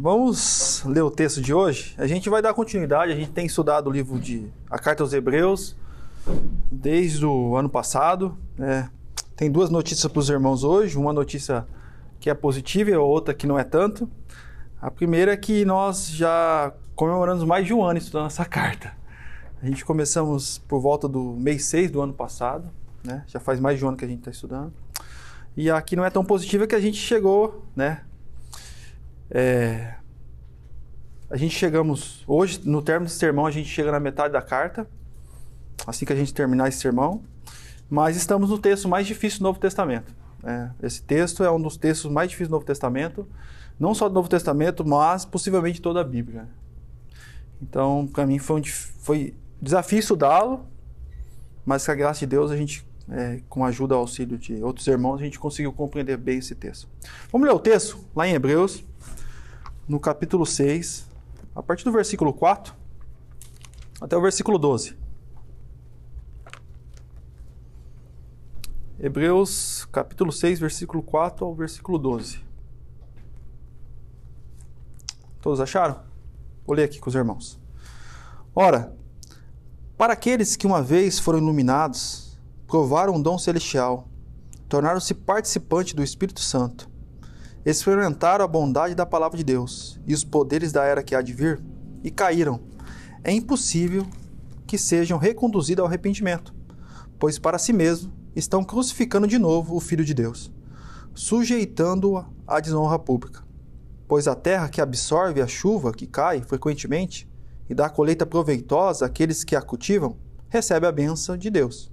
Vamos ler o texto de hoje. A gente vai dar continuidade. A gente tem estudado o livro de a Carta aos Hebreus desde o ano passado. né? tem duas notícias para os irmãos hoje. Uma notícia que é positiva e a outra que não é tanto. A primeira é que nós já comemoramos mais de um ano estudando essa carta. A gente começamos por volta do mês 6 do ano passado, né? Já faz mais de um ano que a gente está estudando. E aqui não é tão positiva que a gente chegou, né? É, a gente chegamos hoje, no término desse sermão, a gente chega na metade da carta, assim que a gente terminar esse sermão. Mas estamos no texto mais difícil do Novo Testamento. né? esse texto é um dos textos mais difíceis do Novo Testamento, não só do Novo Testamento, mas possivelmente toda a Bíblia. Então, para mim foi um foi desafio estudá-lo, mas com a graça de Deus a gente, é, com a ajuda e auxílio de outros irmãos, a gente conseguiu compreender bem esse texto. Vamos ler o texto lá em Hebreus, no capítulo 6, a partir do versículo 4 até o versículo 12. Hebreus capítulo 6, versículo 4 ao versículo 12. Todos acharam? Vou ler aqui com os irmãos. Ora, para aqueles que uma vez foram iluminados, provaram o dom celestial, tornaram-se participantes do Espírito Santo, experimentaram a bondade da palavra de Deus e os poderes da era que há de vir, e caíram, é impossível que sejam reconduzidos ao arrependimento, pois para si mesmo estão crucificando de novo o Filho de Deus, sujeitando-o à desonra pública. Pois a terra que absorve a chuva que cai frequentemente e dá colheita proveitosa àqueles que a cultivam, recebe a benção de Deus.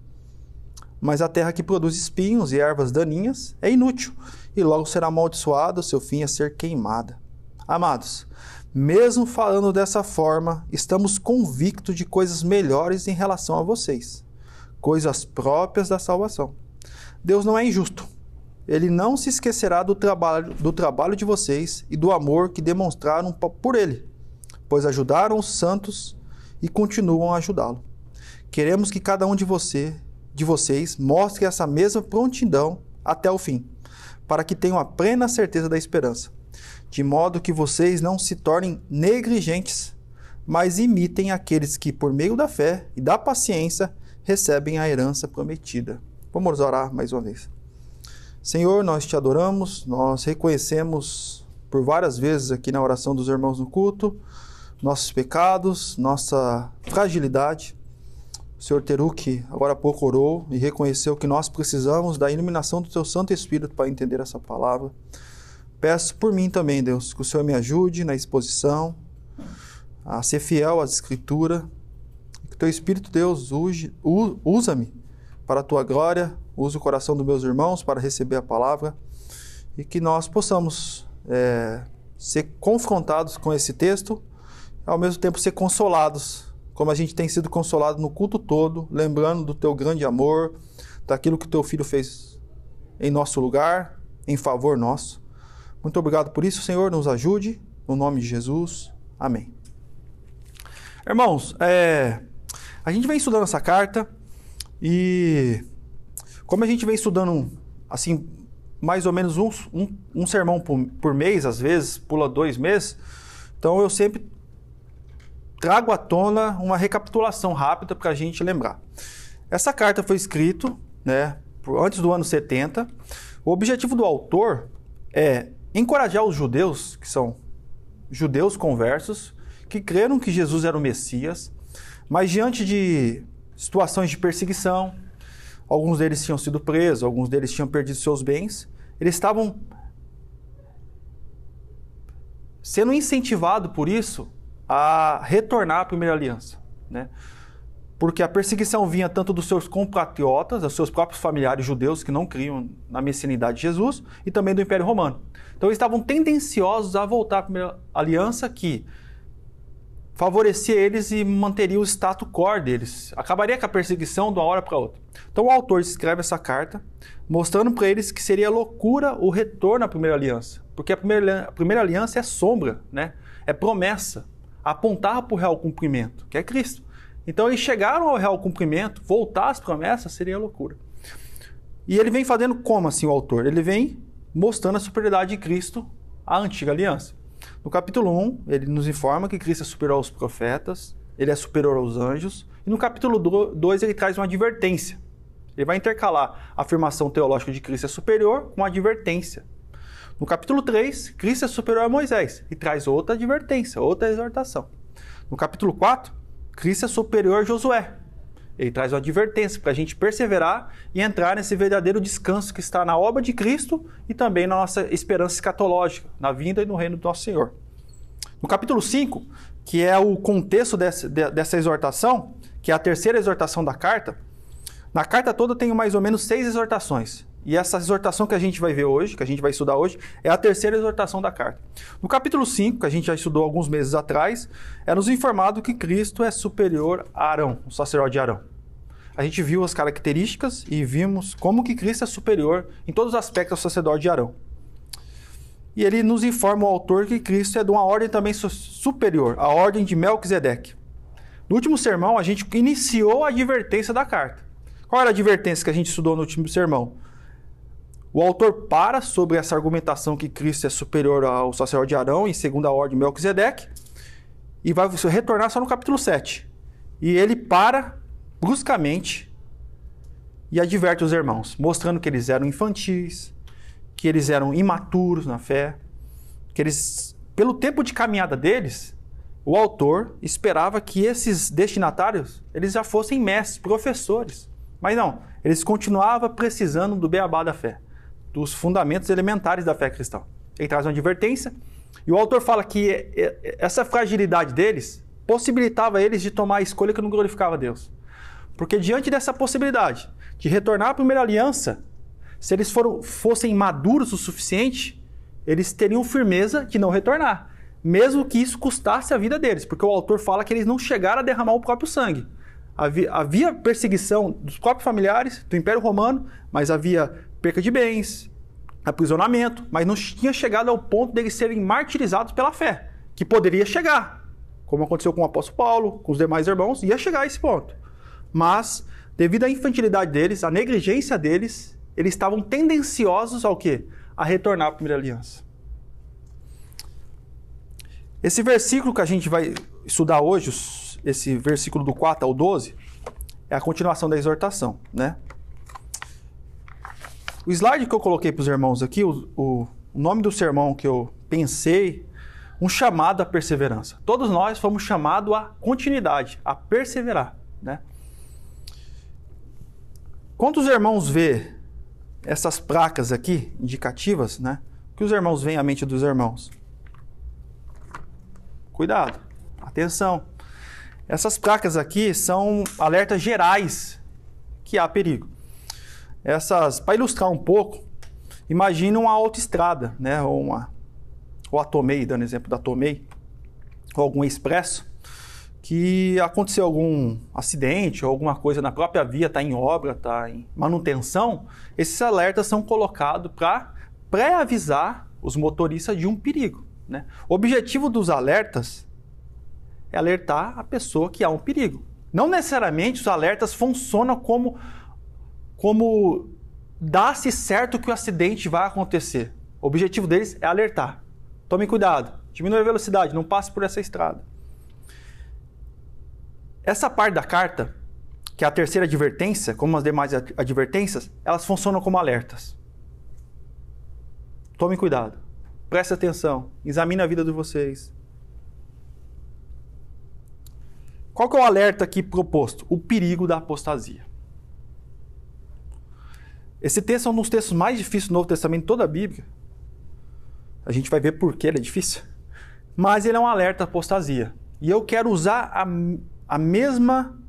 Mas a terra que produz espinhos e ervas daninhas é inútil e logo será amaldiçoada, o seu fim é ser queimada. Amados, mesmo falando dessa forma, estamos convictos de coisas melhores em relação a vocês coisas próprias da salvação. Deus não é injusto. Ele não se esquecerá do trabalho, do trabalho de vocês e do amor que demonstraram por ele, pois ajudaram os santos e continuam a ajudá-lo. Queremos que cada um de você, de vocês, mostre essa mesma prontidão até o fim, para que tenham a plena certeza da esperança, de modo que vocês não se tornem negligentes, mas imitem aqueles que, por meio da fé e da paciência, recebem a herança prometida. Vamos orar mais uma vez. Senhor, nós te adoramos, nós reconhecemos por várias vezes aqui na oração dos irmãos no culto nossos pecados, nossa fragilidade. O Senhor Teruque agora há pouco orou e reconheceu que nós precisamos da iluminação do Teu Santo Espírito para entender essa palavra. Peço por mim também, Deus, que o Senhor me ajude na exposição, a ser fiel às Escrituras, que teu Espírito Deus usa-me para a tua glória, use o coração dos meus irmãos para receber a palavra e que nós possamos é, ser confrontados com esse texto, ao mesmo tempo ser consolados, como a gente tem sido consolado no culto todo, lembrando do teu grande amor, daquilo que teu filho fez em nosso lugar, em favor nosso. Muito obrigado por isso, Senhor, nos ajude, no nome de Jesus. Amém. Irmãos, é, a gente vem estudando essa carta e como a gente vem estudando assim mais ou menos um, um, um sermão por, por mês, às vezes pula dois meses, então eu sempre trago à tona uma recapitulação rápida para a gente lembrar. Essa carta foi escrita né, antes do ano 70. O objetivo do autor é encorajar os judeus, que são judeus conversos, que creram que Jesus era o Messias, mas diante de situações de perseguição, alguns deles tinham sido presos, alguns deles tinham perdido seus bens, eles estavam sendo incentivados por isso a retornar à primeira aliança, né? Porque a perseguição vinha tanto dos seus compatriotas, dos seus próprios familiares judeus que não criam na messianidade de Jesus, e também do Império Romano. Então eles estavam tendenciosos a voltar à primeira aliança que favorecia eles e manteria o status quo deles. Acabaria com a perseguição de uma hora para outra. Então o autor escreve essa carta mostrando para eles que seria loucura o retorno à primeira aliança, porque a primeira, a primeira aliança é sombra, né? É promessa, apontava para o real cumprimento, que é Cristo. Então eles chegaram ao real cumprimento, voltar às promessas seria loucura. E ele vem fazendo como assim o autor? Ele vem mostrando a superioridade de Cristo à antiga aliança. No capítulo 1, ele nos informa que Cristo é superior aos profetas, ele é superior aos anjos. E no capítulo 2, ele traz uma advertência. Ele vai intercalar a afirmação teológica de Cristo é superior com a advertência. No capítulo 3, Cristo é superior a Moisés e traz outra advertência, outra exortação. No capítulo 4, Cristo é superior a Josué. Ele traz uma advertência para a gente perseverar e entrar nesse verdadeiro descanso que está na obra de Cristo e também na nossa esperança escatológica, na vinda e no reino do nosso Senhor. No capítulo 5, que é o contexto dessa, dessa exortação, que é a terceira exortação da carta, na carta toda tem mais ou menos seis exortações. E essa exortação que a gente vai ver hoje, que a gente vai estudar hoje, é a terceira exortação da carta. No capítulo 5, que a gente já estudou alguns meses atrás, é nos informado que Cristo é superior a Arão, o sacerdote de Arão. A gente viu as características e vimos como que Cristo é superior em todos os aspectos ao sacerdote de Arão. E ele nos informa o autor que Cristo é de uma ordem também superior, a ordem de Melquisedeque. No último sermão, a gente iniciou a advertência da carta. Qual era a advertência que a gente estudou no último sermão? O autor para sobre essa argumentação que Cristo é superior ao sacerdote de Arão em segunda ordem Melquisedeque e vai retornar só no capítulo 7. E ele para bruscamente e adverte os irmãos, mostrando que eles eram infantis, que eles eram imaturos na fé, que eles, pelo tempo de caminhada deles, o autor esperava que esses destinatários eles já fossem mestres, professores. Mas não, eles continuavam precisando do beabá da fé, dos fundamentos elementares da fé cristã. Ele traz uma advertência e o autor fala que essa fragilidade deles possibilitava eles de tomar a escolha que não glorificava Deus. Porque diante dessa possibilidade de retornar à primeira aliança, se eles foram, fossem maduros o suficiente, eles teriam firmeza de não retornar, mesmo que isso custasse a vida deles, porque o autor fala que eles não chegaram a derramar o próprio sangue. Havia perseguição dos próprios familiares do Império Romano, mas havia perca de bens, aprisionamento, mas não tinha chegado ao ponto deles serem martirizados pela fé, que poderia chegar, como aconteceu com o apóstolo Paulo, com os demais irmãos, ia chegar a esse ponto. Mas, devido à infantilidade deles, à negligência deles, eles estavam tendenciosos ao quê? A retornar à primeira aliança. Esse versículo que a gente vai estudar hoje, esse versículo do 4 ao 12, é a continuação da exortação, né? O slide que eu coloquei para os irmãos aqui, o, o, nome do sermão que eu pensei, um chamado à perseverança. Todos nós fomos chamados à continuidade, a perseverar, né? Quando os irmãos vê essas placas aqui, indicativas, né? O que os irmãos veem à mente dos irmãos? Cuidado, atenção. Essas placas aqui são alertas gerais que há perigo. Essas, para ilustrar um pouco, imagine uma autoestrada, né? Ou uma, ou a Tomei, dando exemplo da Tomei, ou algum expresso, que aconteceu algum acidente ou alguma coisa na própria via, está em obra, está em manutenção, esses alertas são colocados para pré-avisar os motoristas de um perigo. Né? O objetivo dos alertas é alertar a pessoa que há um perigo. Não necessariamente os alertas funcionam como, como dá-se certo que o acidente vai acontecer. O objetivo deles é alertar. Tome cuidado, diminua a velocidade, não passe por essa estrada. Essa parte da carta, que é a terceira advertência, como as demais advertências, elas funcionam como alertas. Tome cuidado, preste atenção, examine a vida de vocês, Qual que é o alerta aqui proposto? O perigo da apostasia. Esse texto é um dos textos mais difíceis do Novo Testamento, toda a Bíblia. A gente vai ver por que ele é difícil. Mas ele é um alerta à apostasia. E eu quero usar a, a mesma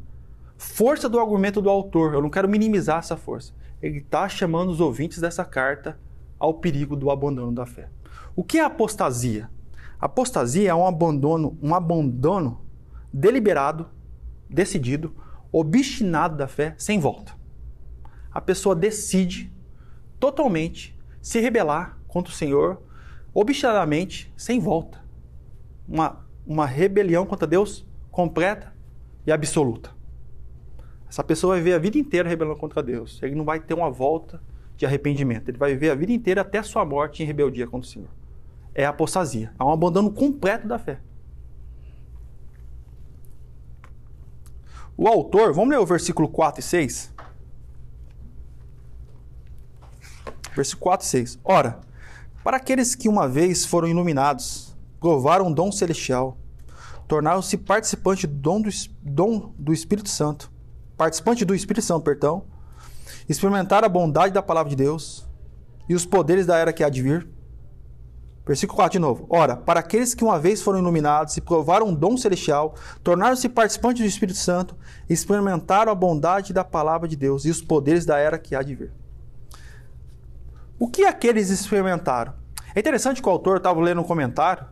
força do argumento do autor. Eu não quero minimizar essa força. Ele está chamando os ouvintes dessa carta ao perigo do abandono da fé. O que é apostasia? Apostasia é um abandono, um abandono deliberado, decidido, obstinado da fé, sem volta. A pessoa decide totalmente se rebelar contra o Senhor, obstinadamente, sem volta. Uma, uma rebelião contra Deus completa e absoluta. Essa pessoa vai viver a vida inteira rebelando contra Deus. Ele não vai ter uma volta de arrependimento. Ele vai viver a vida inteira até a sua morte em rebeldia contra o Senhor. é a apostasia. É um abandono completo da fé. O autor, vamos ler o versículo 4 e 6? Versículo 4 e 6. Ora, para aqueles que uma vez foram iluminados, provaram o dom celestial, tornaram-se participantes do dom do, dom do Espírito Santo, participante do Espírito Santo, perdão, experimentaram a bondade da palavra de Deus e os poderes da era que há de vir. Versículo 4 de novo. Ora, para aqueles que uma vez foram iluminados e provaram um dom celestial, tornaram-se participantes do Espírito Santo, experimentaram a bondade da palavra de Deus e os poderes da era que há de vir. O que aqueles experimentaram? É interessante que o autor estava lendo um comentário,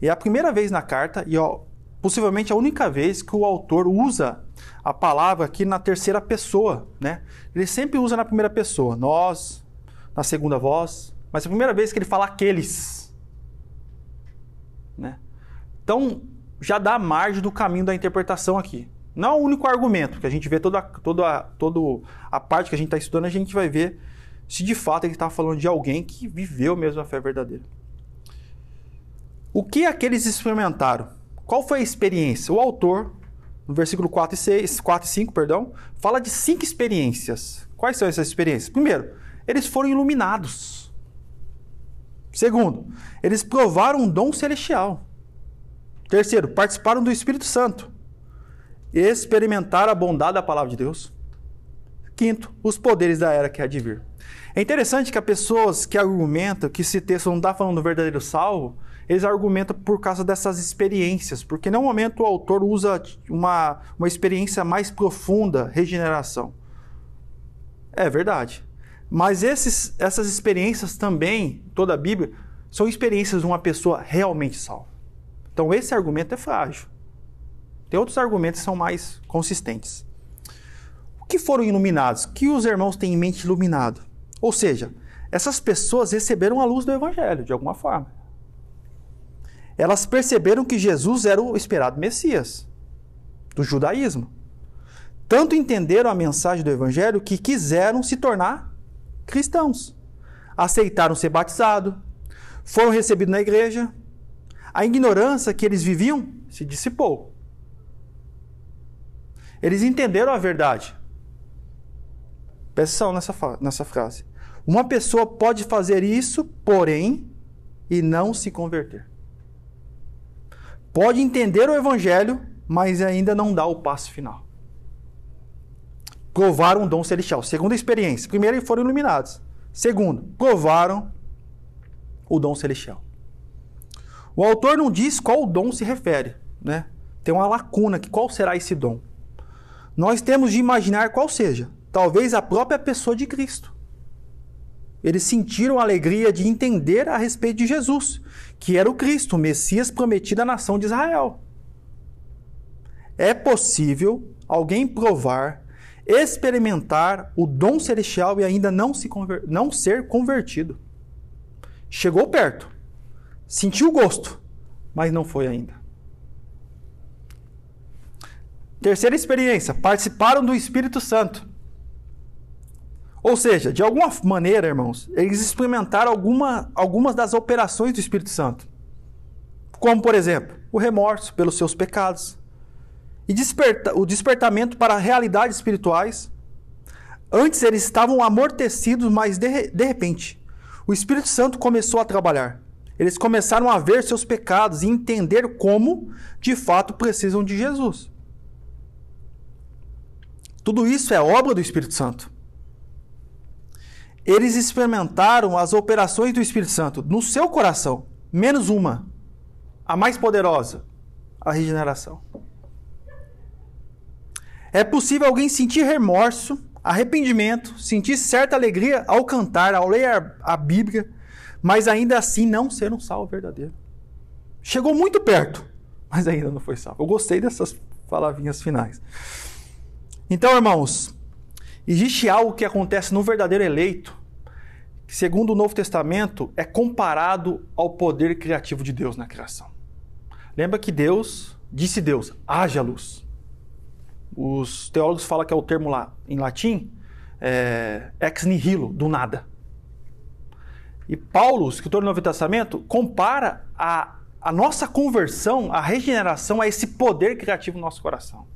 e é a primeira vez na carta, e ó, possivelmente a única vez que o autor usa a palavra aqui na terceira pessoa, né? Ele sempre usa na primeira pessoa, nós, na segunda voz, mas é a primeira vez que ele fala aqueles. Né? Então, já dá margem do caminho da interpretação aqui. Não é o único argumento, que a gente vê toda, toda, toda a parte que a gente está estudando, a gente vai ver se de fato ele está falando de alguém que viveu mesmo a fé verdadeira. O que aqueles experimentaram? Qual foi a experiência? O autor, no versículo 4 e, 6, 4 e 5, perdão, fala de cinco experiências. Quais são essas experiências? Primeiro, eles foram iluminados. Segundo, eles provaram um dom celestial. Terceiro, participaram do Espírito Santo. Experimentaram a bondade da palavra de Deus. Quinto, os poderes da era que há de vir. É interessante que as pessoas que argumentam que esse texto não está falando do verdadeiro salvo, eles argumentam por causa dessas experiências, porque no momento o autor usa uma, uma experiência mais profunda, regeneração. É verdade. Mas esses, essas experiências também, toda a Bíblia, são experiências de uma pessoa realmente salva. Então esse argumento é frágil. Tem outros argumentos que são mais consistentes. Que foram iluminados? Que os irmãos têm em mente iluminado? Ou seja, essas pessoas receberam a luz do Evangelho, de alguma forma. Elas perceberam que Jesus era o esperado Messias do judaísmo. Tanto entenderam a mensagem do Evangelho que quiseram se tornar cristãos. Aceitaram ser batizados, foram recebidos na igreja. A ignorância que eles viviam se dissipou. Eles entenderam a verdade. Presta nessa, nessa frase. Uma pessoa pode fazer isso, porém, e não se converter. Pode entender o evangelho, mas ainda não dá o passo final. Provaram um dom celestial. Segunda experiência. Primeiro, foram iluminados. Segundo, provaram o dom celestial. O autor não diz qual dom se refere, né? Tem uma lacuna que qual será esse dom? Nós temos de imaginar qual seja. Talvez a própria pessoa de Cristo eles sentiram a alegria de entender a respeito de Jesus, que era o Cristo, o Messias prometido à nação de Israel. É possível alguém provar, experimentar o dom celestial e ainda não, se não ser convertido. Chegou perto, sentiu o gosto, mas não foi ainda. Terceira experiência: participaram do Espírito Santo. Ou seja, de alguma maneira, irmãos, eles experimentaram alguma, algumas das operações do Espírito Santo. Como, por exemplo, o remorso pelos seus pecados e desperta, o despertamento para realidades espirituais. Antes eles estavam amortecidos, mas de, de repente, o Espírito Santo começou a trabalhar. Eles começaram a ver seus pecados e entender como, de fato, precisam de Jesus. Tudo isso é obra do Espírito Santo eles experimentaram as operações do Espírito Santo no seu coração, menos uma, a mais poderosa, a regeneração. É possível alguém sentir remorso, arrependimento, sentir certa alegria ao cantar, ao ler a Bíblia, mas ainda assim não ser um salvo verdadeiro. Chegou muito perto, mas ainda não foi salvo. Eu gostei dessas palavrinhas finais. Então, irmãos, Existe algo que acontece no verdadeiro eleito, que, segundo o Novo Testamento, é comparado ao poder criativo de Deus na criação. Lembra que Deus, disse Deus, haja luz. Os teólogos falam que é o termo lá em latim, é, ex nihilo, do nada. E Paulo, escritor do Novo Testamento, compara a, a nossa conversão, a regeneração, a esse poder criativo no nosso coração.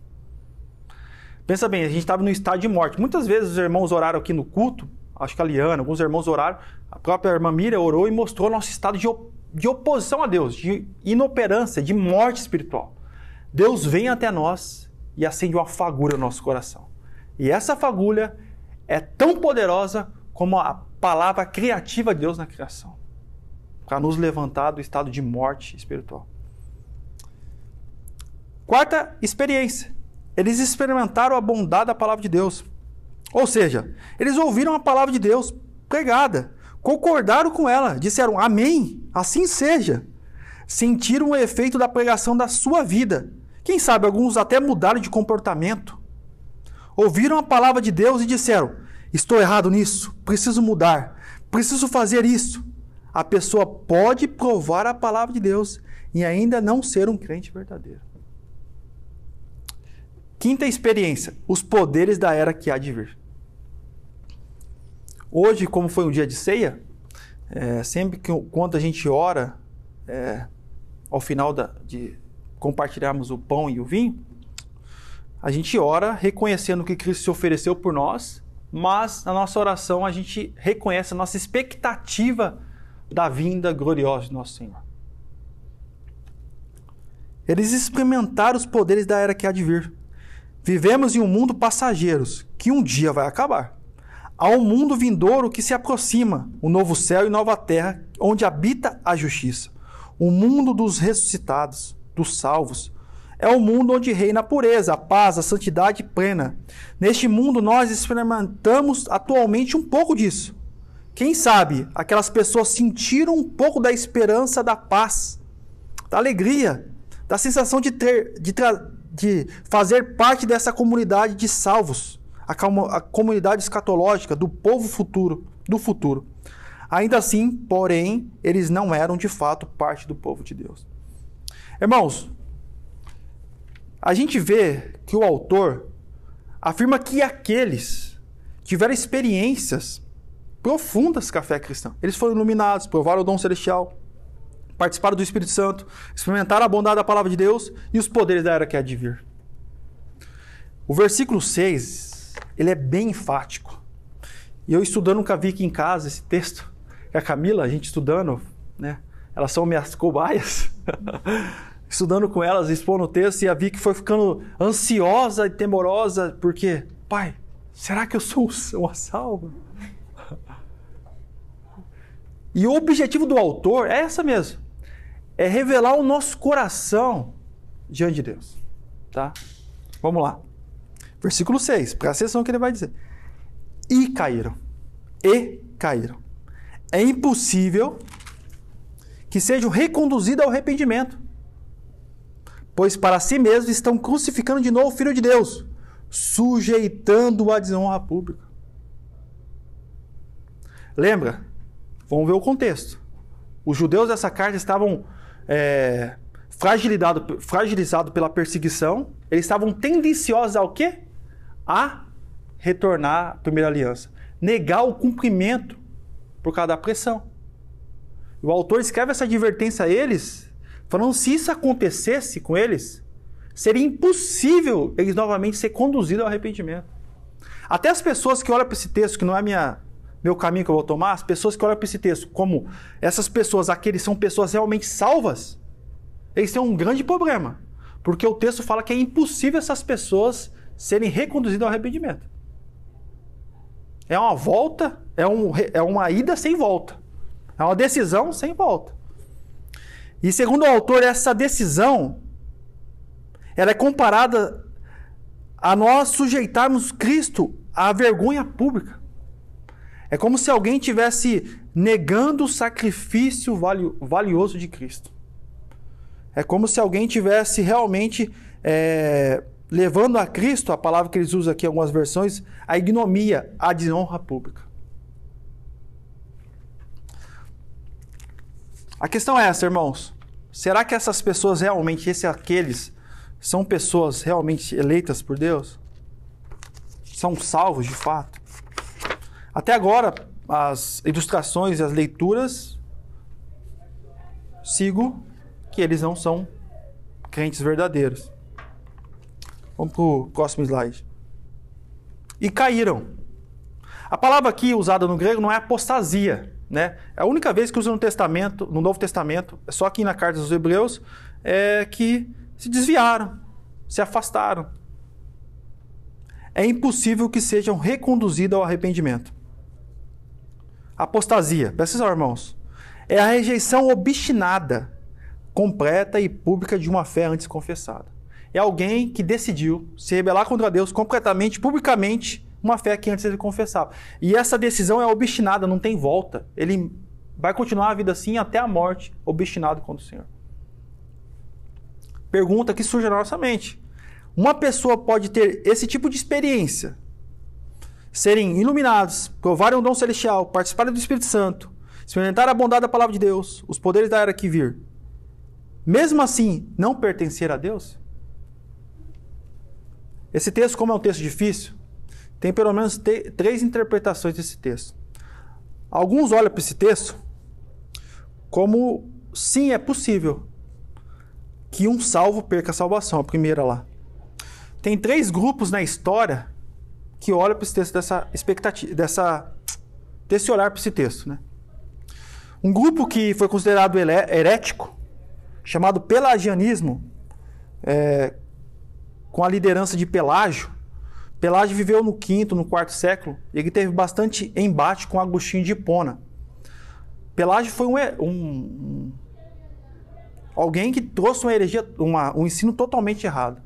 Pensa bem, a gente estava no estado de morte. Muitas vezes os irmãos oraram aqui no culto, acho que a Liana, alguns irmãos oraram, a própria irmã Miriam orou e mostrou nosso estado de, de oposição a Deus, de inoperância, de morte espiritual. Deus vem até nós e acende uma fagulha no nosso coração. E essa fagulha é tão poderosa como a palavra criativa de Deus na criação para nos levantar do estado de morte espiritual. Quarta experiência. Eles experimentaram a bondade da palavra de Deus. Ou seja, eles ouviram a palavra de Deus pregada, concordaram com ela, disseram amém, assim seja. Sentiram o efeito da pregação da sua vida. Quem sabe alguns até mudaram de comportamento. Ouviram a palavra de Deus e disseram: Estou errado nisso, preciso mudar, preciso fazer isso. A pessoa pode provar a palavra de Deus e ainda não ser um crente verdadeiro. Quinta experiência: os poderes da era que há de vir. Hoje, como foi um dia de ceia, é, sempre que quando a gente ora, é, ao final da, de compartilharmos o pão e o vinho, a gente ora reconhecendo que Cristo se ofereceu por nós, mas na nossa oração a gente reconhece a nossa expectativa da vinda gloriosa de nosso Senhor. Eles experimentaram os poderes da era que há de vir. Vivemos em um mundo passageiros que um dia vai acabar. Um mundo vindouro que se aproxima, o novo céu e nova terra, onde habita a justiça. O mundo dos ressuscitados, dos salvos. É o mundo onde reina a pureza, a paz, a santidade plena. Neste mundo nós experimentamos atualmente um pouco disso. Quem sabe aquelas pessoas sentiram um pouco da esperança da paz, da alegria, da sensação de ter, de, de fazer parte dessa comunidade de salvos, a, a comunidade escatológica do povo futuro, do futuro. Ainda assim, porém, eles não eram de fato parte do povo de Deus. Irmãos, a gente vê que o autor afirma que aqueles tiveram experiências profundas com a fé cristã. Eles foram iluminados, provaram o dom celestial, participaram do Espírito Santo, experimentaram a bondade da palavra de Deus e os poderes da era que há de vir. O versículo 6, ele é bem enfático. E eu estudando nunca vi aqui em casa esse texto, a Camila, a gente estudando, né? Elas são minhas cobaias. estudando com elas, expondo o texto, e a Vicky foi ficando ansiosa e temorosa, porque, pai, será que eu sou uma salva? E o objetivo do autor é essa mesmo. É revelar o nosso coração diante de Deus. Tá? Vamos lá. Versículo 6, presta atenção que ele vai dizer. E caíram. E caíram. É impossível que sejam reconduzidos ao arrependimento. Pois para si mesmos estão crucificando de novo o Filho de Deus, sujeitando-o à desonra pública. Lembra? Vamos ver o contexto. Os judeus dessa carta estavam é, fragilizados fragilizado pela perseguição, eles estavam tendenciosos ao quê? A retornar à primeira aliança. Negar o cumprimento por causa da pressão. O autor escreve essa advertência a eles, falando se isso acontecesse com eles, seria impossível eles novamente ser conduzidos ao arrependimento. Até as pessoas que olham para esse texto, que não é minha meu caminho que eu vou tomar, as pessoas que olham para esse texto como essas pessoas, aqueles são pessoas realmente salvas, eles têm um grande problema. Porque o texto fala que é impossível essas pessoas serem reconduzidas ao arrependimento. É uma volta, é, um, é uma ida sem volta. É uma decisão sem volta. E segundo o autor, essa decisão ela é comparada a nós sujeitarmos Cristo à vergonha pública. É como se alguém tivesse negando o sacrifício valioso de Cristo. É como se alguém tivesse realmente é, levando a Cristo, a palavra que eles usam aqui em algumas versões, a ignomia, a desonra pública. A questão é essa, irmãos. Será que essas pessoas realmente, esses aqueles, são pessoas realmente eleitas por Deus? São salvos de fato? Até agora, as ilustrações e as leituras, sigo que eles não são crentes verdadeiros. Vamos para o próximo slide. E caíram. A palavra aqui usada no grego não é apostasia, né? É a única vez que usa no Testamento, no Novo Testamento, é só aqui na carta dos Hebreus, é que se desviaram, se afastaram. É impossível que sejam reconduzidos ao arrependimento. Apostasia, atenção, irmãos, é a rejeição obstinada, completa e pública de uma fé antes confessada. É alguém que decidiu se rebelar contra Deus completamente, publicamente, uma fé que antes ele confessava. E essa decisão é obstinada, não tem volta. Ele vai continuar a vida assim até a morte, obstinado contra o Senhor. Pergunta que surge na nossa mente. Uma pessoa pode ter esse tipo de experiência, serem iluminados, provarem o dom celestial, participarem do Espírito Santo, experimentar a bondade da palavra de Deus, os poderes da era que vir, mesmo assim não pertencer a Deus? Esse texto, como é um texto difícil, tem pelo menos três interpretações desse texto. Alguns olham para esse texto como sim, é possível que um salvo perca a salvação, a primeira lá. Tem três grupos na história que olham para esse texto dessa expectativa, dessa, desse olhar para esse texto. Né? Um grupo que foi considerado herético, chamado pelagianismo, é, com a liderança de Pelágio, Pelágio viveu no quinto, no quarto século, e ele teve bastante embate com Agostinho de Hipona. Pelágio foi um, um, alguém que trouxe uma heresia, uma, um ensino totalmente errado.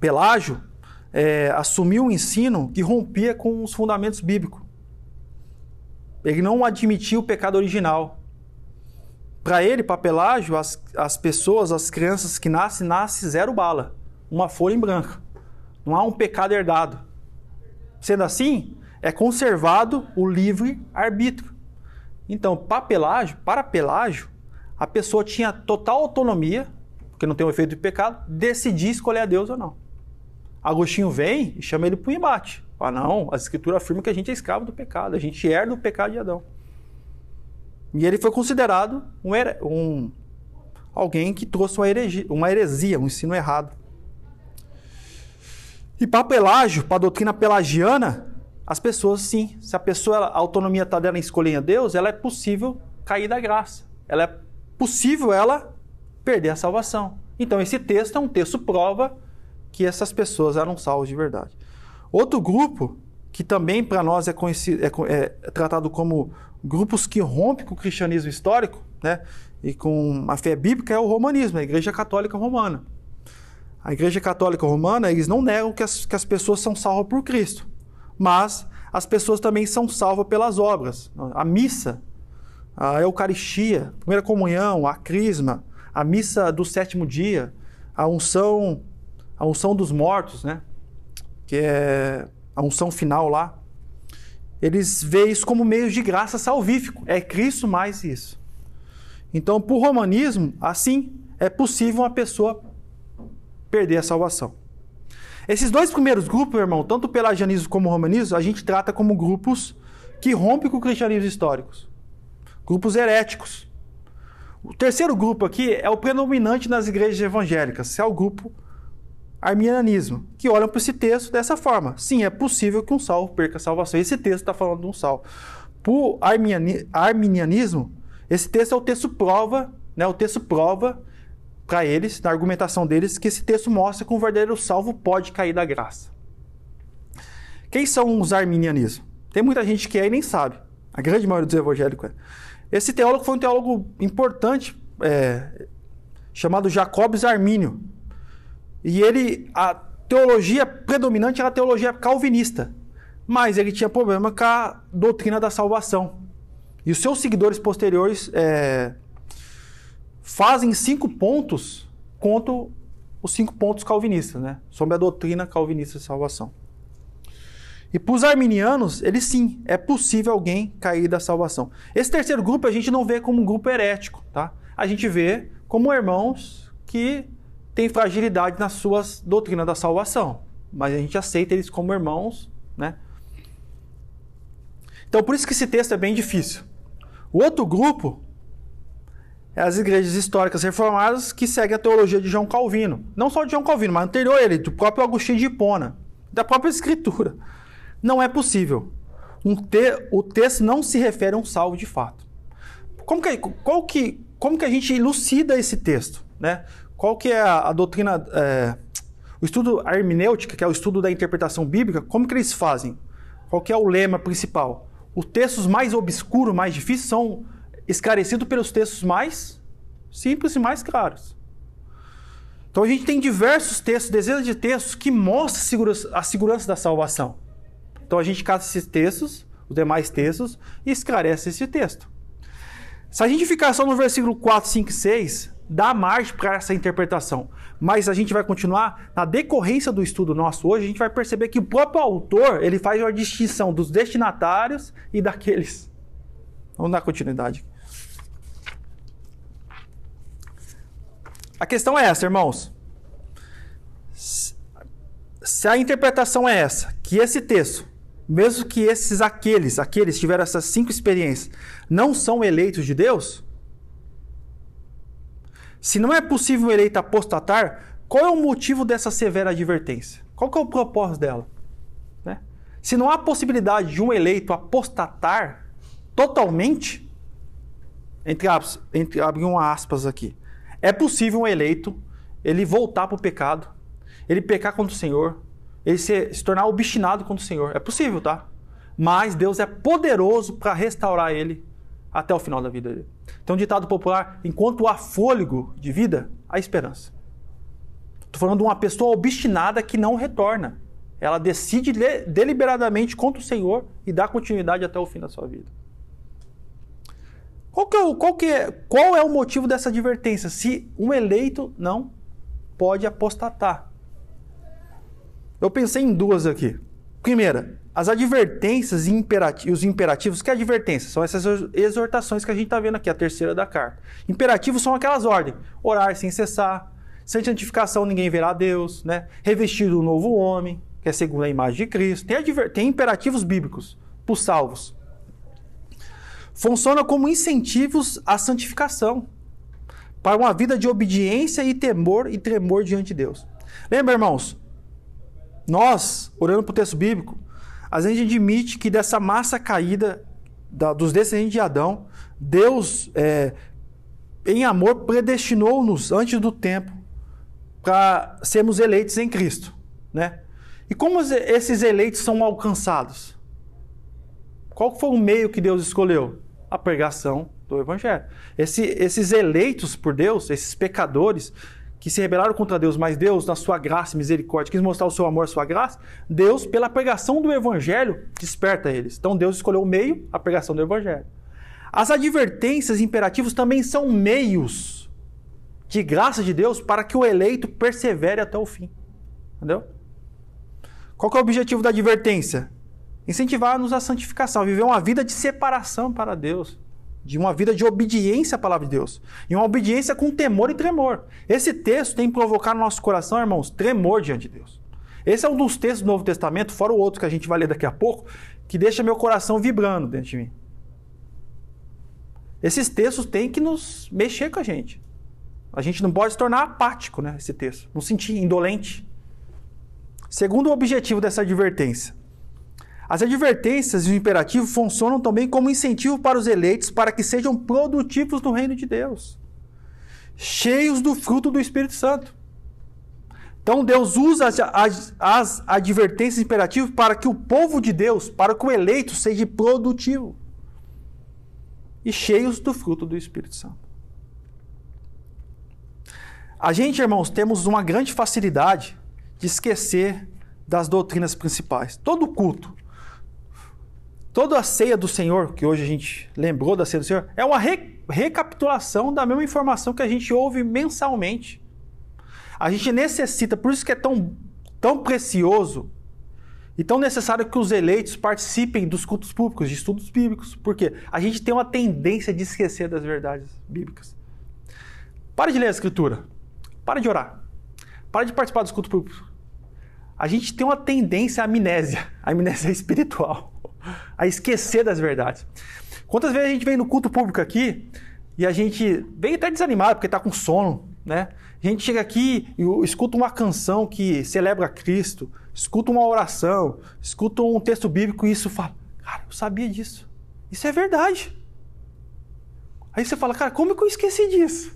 Pelágio é, assumiu um ensino que rompia com os fundamentos bíblicos. Ele não admitia o pecado original. Para ele, para Pelágio, as, as pessoas, as crianças que nascem, nascem zero bala uma folha em branco. Não há um pecado herdado. Sendo assim, é conservado o livre arbítrio. Então, para Pelágio, para Pelágio, a pessoa tinha total autonomia, porque não tem o efeito de pecado, decidir escolher a Deus ou não. Agostinho vem e chama ele para o embate. Fala, não, a escritura afirma que a gente é escravo do pecado, a gente herda o pecado de Adão. E ele foi considerado um, um alguém que trouxe uma heresia, uma heresia, um ensino errado. E para Pelágio, para a doutrina pelagiana, as pessoas sim, se a pessoa, a autonomia está dela em escolher a Deus, ela é possível cair da graça. Ela é possível ela perder a salvação. Então esse texto é um texto prova que essas pessoas eram salvas de verdade. Outro grupo que também para nós é, conhecido, é, é, tratado como grupos que rompem com o cristianismo histórico, né, e com a fé bíblica é o romanismo, a Igreja Católica Romana. A Igreja Católica Romana, eles não negam que as, que as pessoas são salvas por Cristo, mas as pessoas também são salvas pelas obras. A missa, a Eucaristia, a primeira comunhão, a crisma, a missa do sétimo dia, a unção, a unção dos mortos, né? Que é a unção final lá. Eles veem isso como meio de graça salvífico. É Cristo mais isso. Então, por romanismo, assim, é possível uma pessoa perder a salvação. Esses dois primeiros grupos, meu irmão, tanto pelagianismo como romanismo, a gente trata como grupos que rompem com o cristianismo históricos. Grupos heréticos. O terceiro grupo aqui é o predominante nas igrejas evangélicas, é o grupo arminianismo, que olham para esse texto dessa forma. Sim, é possível que um salvo perca a salvação. Esse texto está falando de um salvo. Para o arminianismo, esse texto é o texto prova, né, o texto prova para eles, na argumentação deles, que esse texto mostra que um verdadeiro salvo pode cair da graça. Quem são os arminianismos? Tem muita gente que é e nem sabe. A grande maioria dos evangélicos é. Esse teólogo foi um teólogo importante, é, chamado Jacobs Armínio. E ele, a teologia predominante era a teologia calvinista. Mas ele tinha problema com a doutrina da salvação. E os seus seguidores posteriores é, fazem cinco pontos contra os cinco pontos calvinistas, né? Sobre a doutrina calvinista de salvação. E para os arminianos, eles sim, é possível alguém cair da salvação. Esse terceiro grupo a gente não vê como um grupo herético, tá? A gente vê como irmãos que têm fragilidade nas suas doutrinas da salvação. Mas a gente aceita eles como irmãos, né? Então, por isso que esse texto é bem difícil. O outro grupo é as igrejas históricas reformadas que seguem a teologia de João Calvino. Não só de João Calvino, mas anterior a ele, do próprio Agostinho de Hipona, da própria Escritura. Não é possível. Um te, o texto não se refere a um salvo de fato. Como que, qual que, como que a gente elucida esse texto? Né? Qual que é a, a doutrina, é, o estudo a hermenêutica, que é o estudo da interpretação bíblica, como que eles fazem? Qual que é o lema principal? Os textos mais obscuros, mais difíceis, são esclarecidos pelos textos mais simples e mais claros. Então a gente tem diversos textos, dezenas de textos que mostram a segurança da salvação. Então a gente cata esses textos, os demais textos, e esclarece esse texto. Se a gente ficar só no versículo 4, 5 e 6, dá margem para essa interpretação. Mas a gente vai continuar, na decorrência do estudo nosso hoje, a gente vai perceber que o próprio autor ele faz uma distinção dos destinatários e daqueles. Vamos dar continuidade. A questão é essa, irmãos. Se a interpretação é essa, que esse texto, mesmo que esses aqueles, aqueles tiveram essas cinco experiências, não são eleitos de Deus? Se não é possível um eleito apostatar, qual é o motivo dessa severa advertência? Qual é o propósito dela? Né? Se não há possibilidade de um eleito apostatar totalmente, entre aspas, entre, abre um aspas aqui, é possível um eleito ele voltar para o pecado, ele pecar contra o Senhor, ele se, se tornar obstinado contra o Senhor. É possível, tá? Mas Deus é poderoso para restaurar ele até o final da vida dele. Tem um ditado popular: enquanto há fôlego de vida, há esperança. Estou falando de uma pessoa obstinada que não retorna. Ela decide deliberadamente contra o Senhor e dá continuidade até o fim da sua vida. Qual, é, qual, que é, qual é o motivo dessa advertência? Se um eleito não pode apostatar. Eu pensei em duas aqui. Primeira, as advertências e os imperativos. Que é advertência? São essas exortações que a gente está vendo aqui, a terceira da carta. Imperativos são aquelas ordens: orar sem cessar, sem santificação ninguém verá a Deus, né? revestido do novo homem, que é segundo a imagem de Cristo. Tem. Tem imperativos bíblicos para os salvos. Funciona como incentivos à santificação, para uma vida de obediência e temor e tremor diante de Deus. Lembra, irmãos? Nós, olhando para o texto bíblico, a gente admite que dessa massa caída da, dos descendentes de Adão, Deus, é, em amor, predestinou-nos antes do tempo para sermos eleitos em Cristo. Né? E como esses eleitos são alcançados? Qual foi o meio que Deus escolheu? A pregação do Evangelho. Esse, esses eleitos por Deus, esses pecadores, que se rebelaram contra Deus, mas Deus, na sua graça e misericórdia, quis mostrar o seu amor, a sua graça, Deus, pela pregação do evangelho, desperta eles. Então Deus escolheu o meio, a pregação do evangelho. As advertências e imperativos também são meios de graça de Deus para que o eleito persevere até o fim. Entendeu? Qual é o objetivo da advertência? Incentivar-nos à santificação, viver uma vida de separação para Deus de uma vida de obediência à palavra de Deus. E uma obediência com temor e tremor. Esse texto tem que provocar no nosso coração, irmãos, tremor diante de Deus. Esse é um dos textos do Novo Testamento, fora o outro que a gente vai ler daqui a pouco, que deixa meu coração vibrando dentro de mim. Esses textos têm que nos mexer com a gente. A gente não pode se tornar apático, né, esse texto, não sentir indolente. Segundo o objetivo dessa advertência, as advertências e o imperativo funcionam também como incentivo para os eleitos para que sejam produtivos no reino de Deus, cheios do fruto do Espírito Santo. Então Deus usa as, as, as advertências e imperativos para que o povo de Deus, para que o eleito seja produtivo e cheios do fruto do Espírito Santo. A gente, irmãos, temos uma grande facilidade de esquecer das doutrinas principais. Todo culto, Toda a ceia do Senhor, que hoje a gente lembrou da ceia do Senhor, é uma re recapitulação da mesma informação que a gente ouve mensalmente. A gente necessita, por isso que é tão, tão precioso e tão necessário que os eleitos participem dos cultos públicos, de estudos bíblicos, porque a gente tem uma tendência de esquecer das verdades bíblicas. Pare de ler a Escritura. Pare de orar. Pare de participar dos cultos públicos. A gente tem uma tendência à amnésia, à amnésia espiritual. A esquecer das verdades. Quantas vezes a gente vem no culto público aqui e a gente vem até desanimado porque está com sono, né? A gente chega aqui e escuta uma canção que celebra Cristo, escuta uma oração, escuta um texto bíblico e isso fala, cara, eu sabia disso. Isso é verdade. Aí você fala, cara, como que eu esqueci disso?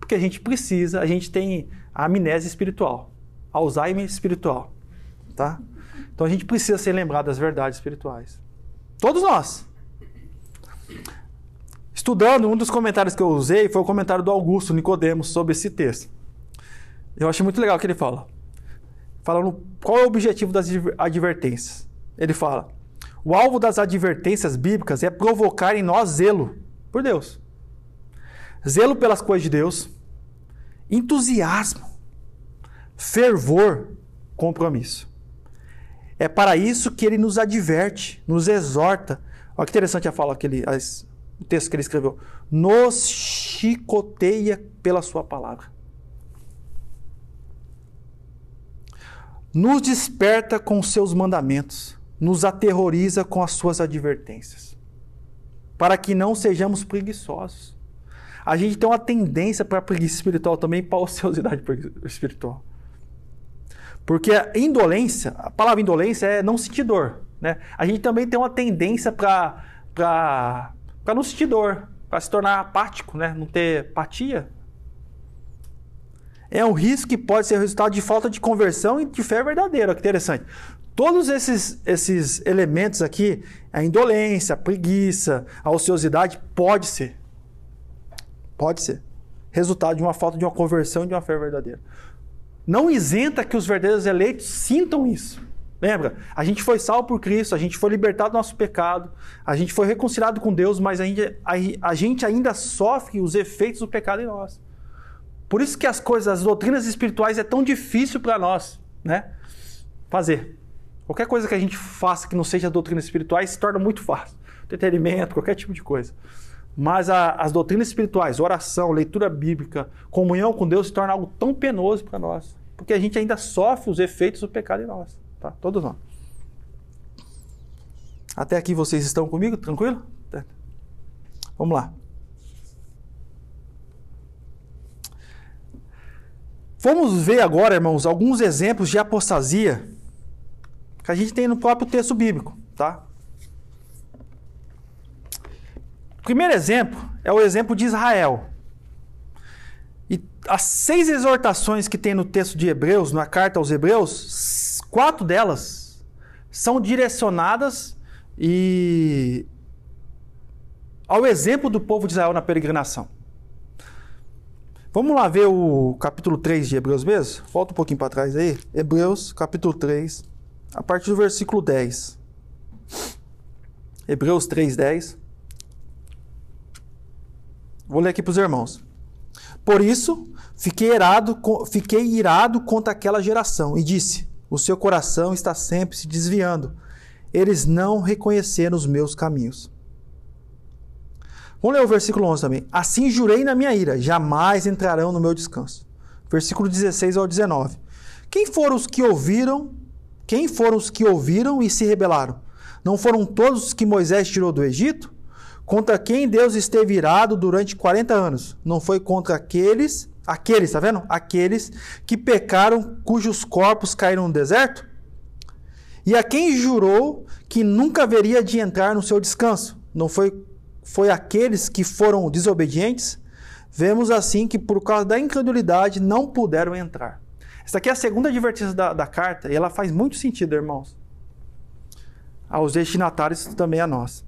Porque a gente precisa, a gente tem a amnésia espiritual, Alzheimer espiritual, tá? Então a gente precisa ser lembrado das verdades espirituais. Todos nós. Estudando, um dos comentários que eu usei foi o comentário do Augusto Nicodemos sobre esse texto. Eu achei muito legal o que ele fala. Falando qual é o objetivo das advertências. Ele fala: o alvo das advertências bíblicas é provocar em nós zelo por Deus, zelo pelas coisas de Deus, entusiasmo, fervor, compromisso. É para isso que ele nos adverte, nos exorta. Olha que interessante a fala que ele, as, o texto que ele escreveu. Nos chicoteia pela sua palavra. Nos desperta com seus mandamentos, nos aterroriza com as suas advertências, para que não sejamos preguiçosos. A gente tem uma tendência para preguiça espiritual também, para ociosidade espiritual. Porque a indolência, a palavra indolência é não sentir dor. Né? A gente também tem uma tendência para não sentir dor, para se tornar apático, né? não ter apatia. É um risco que pode ser resultado de falta de conversão e de fé verdadeira. Que interessante. Todos esses, esses elementos aqui, a indolência, a preguiça, a ociosidade, pode ser. Pode ser. Resultado de uma falta de uma conversão e de uma fé verdadeira não isenta que os verdadeiros eleitos sintam isso. Lembra? A gente foi salvo por Cristo, a gente foi libertado do nosso pecado, a gente foi reconciliado com Deus, mas ainda, a, a gente ainda sofre os efeitos do pecado em nós. Por isso que as coisas, as doutrinas espirituais é tão difícil para nós, né? Fazer. Qualquer coisa que a gente faça que não seja doutrinas espirituais se torna muito fácil. Entretenimento, qualquer tipo de coisa. Mas a, as doutrinas espirituais, oração, leitura bíblica, comunhão com Deus se torna algo tão penoso para nós. Porque a gente ainda sofre os efeitos do pecado em nós. Tá? Todos nós. Até aqui vocês estão comigo? Tranquilo? Vamos lá. Vamos ver agora, irmãos, alguns exemplos de apostasia que a gente tem no próprio texto bíblico, tá? Primeiro exemplo é o exemplo de Israel. E as seis exortações que tem no texto de Hebreus, na carta aos Hebreus, quatro delas são direcionadas e ao exemplo do povo de Israel na peregrinação. Vamos lá ver o capítulo 3 de Hebreus mesmo? Volta um pouquinho para trás aí. Hebreus, capítulo 3, a partir do versículo 10. Hebreus 3, 10. Vou ler aqui para os irmãos. Por isso, fiquei irado, fiquei irado contra aquela geração e disse: O seu coração está sempre se desviando. Eles não reconheceram os meus caminhos. Vamos ler o versículo 11 também. Assim jurei na minha ira: jamais entrarão no meu descanso. Versículo 16 ao 19. Quem foram os que ouviram? Quem foram os que ouviram e se rebelaram? Não foram todos os que Moisés tirou do Egito? Contra quem Deus esteve irado durante 40 anos? Não foi contra aqueles, aqueles, tá vendo? Aqueles que pecaram, cujos corpos caíram no deserto? E a quem jurou que nunca haveria de entrar no seu descanso? Não foi foi aqueles que foram desobedientes? Vemos assim que por causa da incredulidade não puderam entrar. Essa aqui é a segunda advertência da, da carta e ela faz muito sentido, irmãos. Aos destinatários também a nós.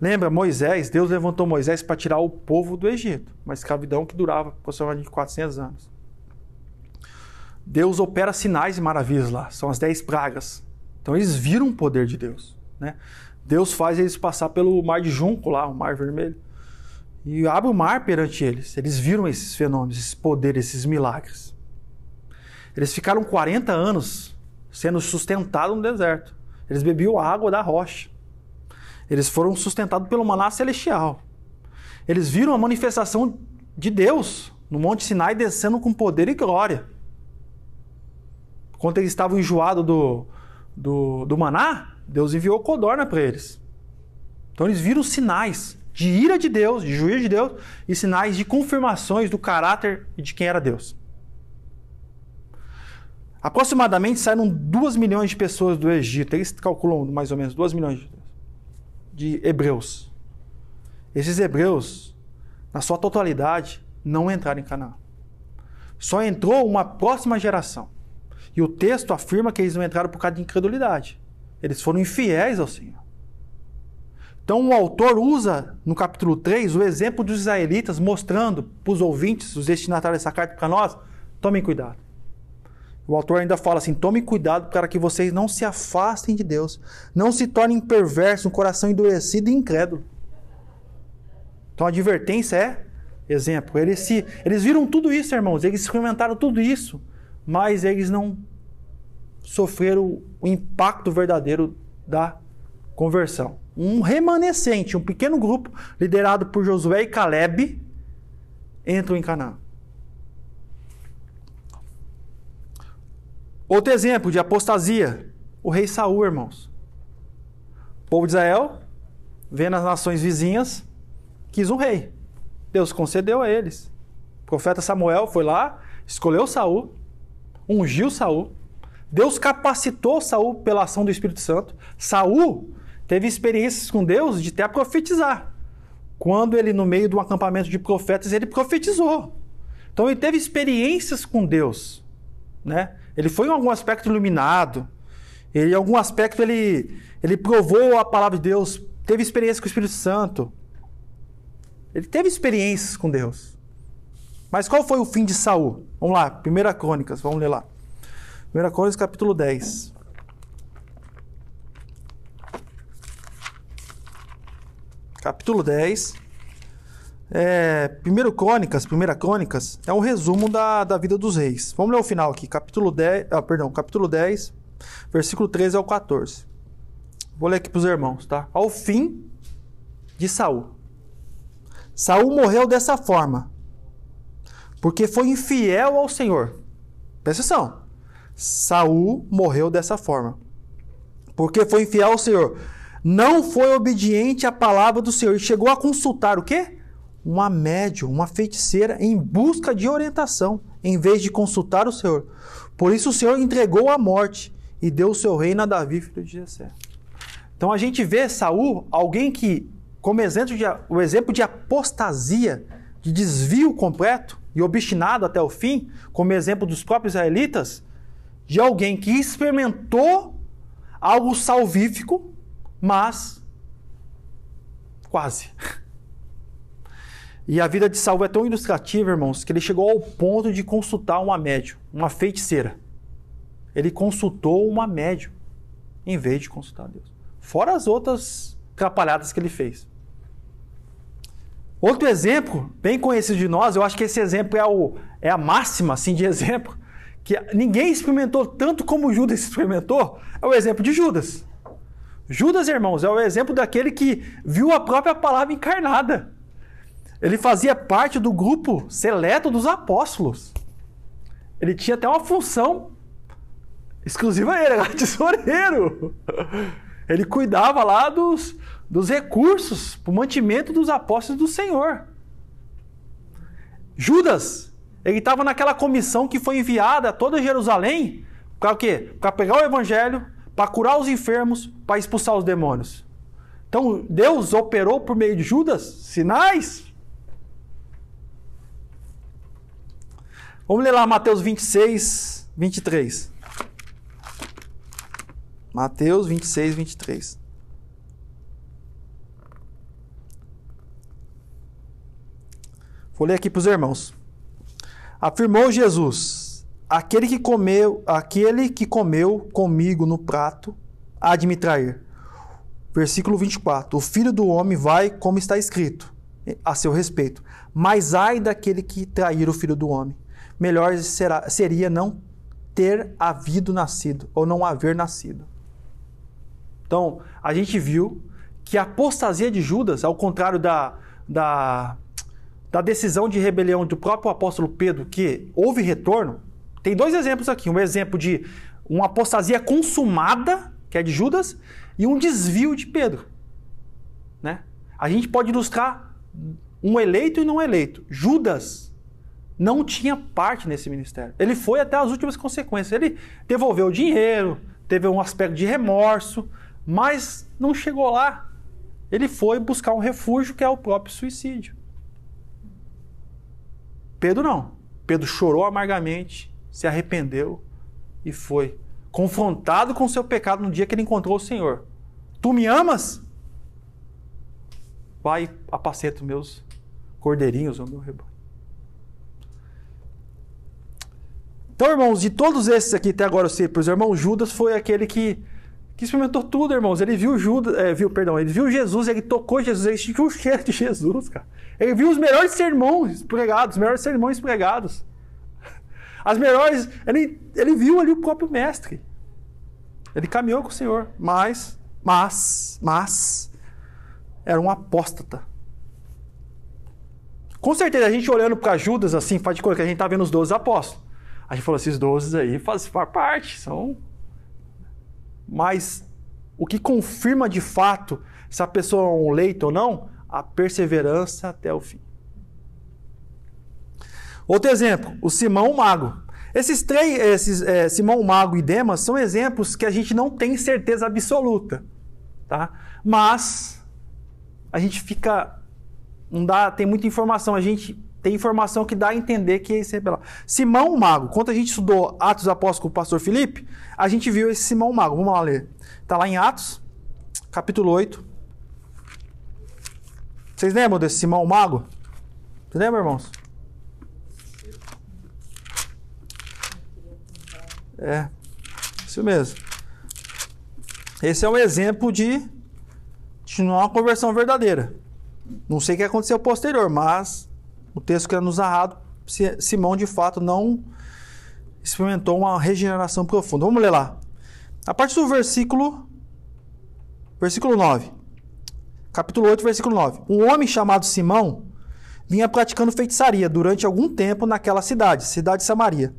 Lembra, Moisés, Deus levantou Moisés para tirar o povo do Egito, uma escravidão que durava aproximadamente 400 anos. Deus opera sinais e maravilhas lá, são as dez pragas. Então eles viram o poder de Deus. Né? Deus faz eles passar pelo mar de junco lá, o mar vermelho, e abre o mar perante eles. Eles viram esses fenômenos, esses poderes, esses milagres. Eles ficaram 40 anos sendo sustentados no deserto. Eles bebiam água da rocha. Eles foram sustentados pelo maná celestial. Eles viram a manifestação de Deus no Monte Sinai descendo com poder e glória. Quando eles estavam enjoados do, do, do maná, Deus enviou codorna para eles. Então eles viram sinais de ira de Deus, de juízo de Deus e sinais de confirmações do caráter e de quem era Deus. Aproximadamente saíram 2 milhões de pessoas do Egito. Eles calculam mais ou menos 2 milhões de hebreus. Esses hebreus, na sua totalidade, não entraram em Canaã. Só entrou uma próxima geração. E o texto afirma que eles não entraram por causa de incredulidade. Eles foram infiéis ao Senhor. Então o autor usa no capítulo 3 o exemplo dos israelitas, mostrando para os ouvintes, os destinatários dessa carta para nós, tomem cuidado. O autor ainda fala assim: tomem cuidado para que vocês não se afastem de Deus, não se tornem perversos, um coração endurecido e incrédulo. Então a advertência é exemplo. Eles, se, eles viram tudo isso, irmãos, eles experimentaram tudo isso, mas eles não sofreram o impacto verdadeiro da conversão. Um remanescente, um pequeno grupo liderado por Josué e Caleb entram em Canaã. Outro exemplo de apostasia, o rei Saul, irmãos. O povo de Israel, vendo as nações vizinhas, quis um rei. Deus concedeu a eles. O profeta Samuel foi lá, escolheu Saul, ungiu Saul. Deus capacitou Saul pela ação do Espírito Santo. Saul teve experiências com Deus de até profetizar. Quando ele, no meio de um acampamento de profetas, ele profetizou. Então ele teve experiências com Deus. Né? Ele foi em algum aspecto iluminado. Ele, em algum aspecto ele, ele provou a palavra de Deus, teve experiência com o Espírito Santo. Ele teve experiências com Deus. Mas qual foi o fim de Saul? Vamos lá, 1 Crônicas, vamos ler lá. 1 Crônicas, capítulo 10. Capítulo 10. É, 1 Crônicas, 1 Crônicas, é um resumo da, da vida dos reis. Vamos ler o final aqui, capítulo 10, ah, perdão, capítulo 10, versículo 13 ao 14. Vou ler aqui para os irmãos, tá? Ao fim de Saul. Saul morreu dessa forma, porque foi infiel ao Senhor. Presta atenção. Saul morreu dessa forma, porque foi infiel ao Senhor. Não foi obediente à palavra do Senhor e chegou a consultar o quê? Uma médium, uma feiticeira em busca de orientação, em vez de consultar o Senhor. Por isso o Senhor entregou a morte e deu o seu reino a Davi, filho de Jessé. Então a gente vê Saul, alguém que como exemplo de, o exemplo de apostasia, de desvio completo e obstinado até o fim, como exemplo dos próprios israelitas, de alguém que experimentou algo salvífico, mas quase. E a vida de Saul é tão ilustrativa, irmãos, que ele chegou ao ponto de consultar uma médium, uma feiticeira. Ele consultou uma médium em vez de consultar Deus. Fora as outras atrapalhadas que ele fez. Outro exemplo, bem conhecido de nós, eu acho que esse exemplo é, o, é a máxima assim, de exemplo, que ninguém experimentou tanto como Judas experimentou, é o exemplo de Judas. Judas, irmãos, é o exemplo daquele que viu a própria palavra encarnada. Ele fazia parte do grupo seleto dos apóstolos. Ele tinha até uma função exclusiva a ele, era tesoureiro. Ele cuidava lá dos, dos recursos para o mantimento dos apóstolos do Senhor. Judas, ele estava naquela comissão que foi enviada a toda Jerusalém para o quê? Para pegar o evangelho, para curar os enfermos, para expulsar os demônios. Então, Deus operou por meio de Judas sinais. Vamos ler lá Mateus 26, 23. Mateus 26, 23. Vou ler aqui para os irmãos. Afirmou Jesus: Aquele que comeu, aquele que comeu comigo no prato, há de me trair. Versículo 24. O filho do homem vai como está escrito a seu respeito. Mas ai daquele que trair o filho do homem. Melhor será, seria não ter havido nascido ou não haver nascido. Então, a gente viu que a apostasia de Judas, ao contrário da, da da decisão de rebelião do próprio apóstolo Pedro, que houve retorno, tem dois exemplos aqui. Um exemplo de uma apostasia consumada que é de Judas, e um desvio de Pedro. Né? A gente pode ilustrar um eleito e não eleito. Judas não tinha parte nesse ministério. Ele foi até as últimas consequências. Ele devolveu o dinheiro, teve um aspecto de remorso, mas não chegou lá. Ele foi buscar um refúgio que é o próprio suicídio. Pedro não. Pedro chorou amargamente, se arrependeu e foi confrontado com seu pecado no dia que ele encontrou o Senhor. Tu me amas? Vai, apaceta meus cordeirinhos, o meu rebanho. Então, irmãos, de todos esses aqui até agora, os irmãos Judas foi aquele que, que experimentou tudo, irmãos. Ele viu Judas, é, viu, perdão, ele viu Jesus, ele tocou Jesus, ele sentiu o cheiro de Jesus, cara. Ele viu os melhores sermões pregados, os melhores sermões pregados. As melhores. Ele, ele viu ali o próprio mestre. Ele caminhou com o Senhor, mas, mas, mas, era um apóstata. Com certeza, a gente olhando para Judas assim, faz de conta que a gente tá vendo os 12 apóstolos. A gente falou, esses 12 aí fazem parte, são. Mas o que confirma de fato se a pessoa é um leito ou não, a perseverança até o fim. Outro exemplo, o Simão o Mago. Esses três, esses, é, Simão o Mago e Demas, são exemplos que a gente não tem certeza absoluta, tá? Mas a gente fica, não dá, tem muita informação, a gente tem informação que dá a entender que esse rebelado. Simão o Mago, quando a gente estudou Atos Apóstolos com o pastor Felipe, a gente viu esse Simão o Mago. Vamos lá ler. Está lá em Atos, capítulo 8. Vocês lembram desse Simão o Mago? Vocês lembram, irmãos? É, isso mesmo. Esse é um exemplo de, de não uma conversão verdadeira. Não sei o que aconteceu posterior, mas o texto que é nos narrado, Simão de fato não experimentou uma regeneração profunda. Vamos ler lá. A partir do versículo versículo 9. Capítulo 8, versículo 9. Um homem chamado Simão vinha praticando feitiçaria durante algum tempo naquela cidade, cidade de Samaria,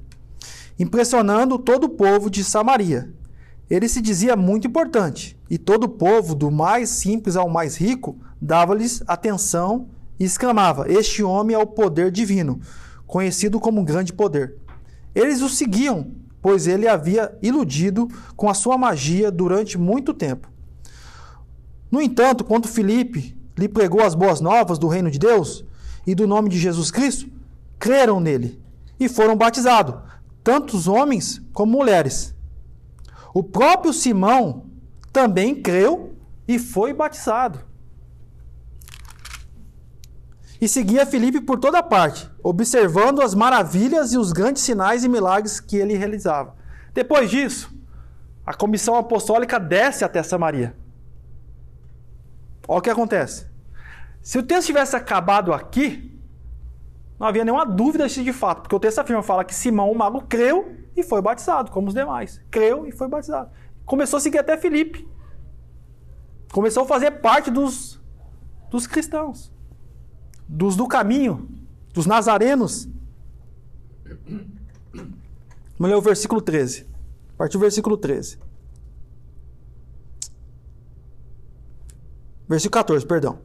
impressionando todo o povo de Samaria. Ele se dizia muito importante, e todo o povo, do mais simples ao mais rico, dava-lhes atenção e exclamava: Este homem é o poder divino, conhecido como grande poder. Eles o seguiam, pois ele havia iludido com a sua magia durante muito tempo. No entanto, quando Filipe lhe pregou as boas novas do reino de Deus e do nome de Jesus Cristo, creram nele e foram batizados, tanto os homens como mulheres. O próprio Simão também creu e foi batizado e seguia Filipe por toda parte, observando as maravilhas e os grandes sinais e milagres que ele realizava. Depois disso, a comissão apostólica desce até Samaria. Olha o que acontece. Se o texto tivesse acabado aqui, não havia nenhuma dúvida se de fato, porque o texto afirma fala que Simão, o mago, creu e foi batizado, como os demais. Creu e foi batizado. Começou a seguir até Filipe. Começou a fazer parte dos, dos cristãos dos do caminho, dos nazarenos. Vamos ler o versículo 13. A partir do versículo 13. Versículo 14, perdão.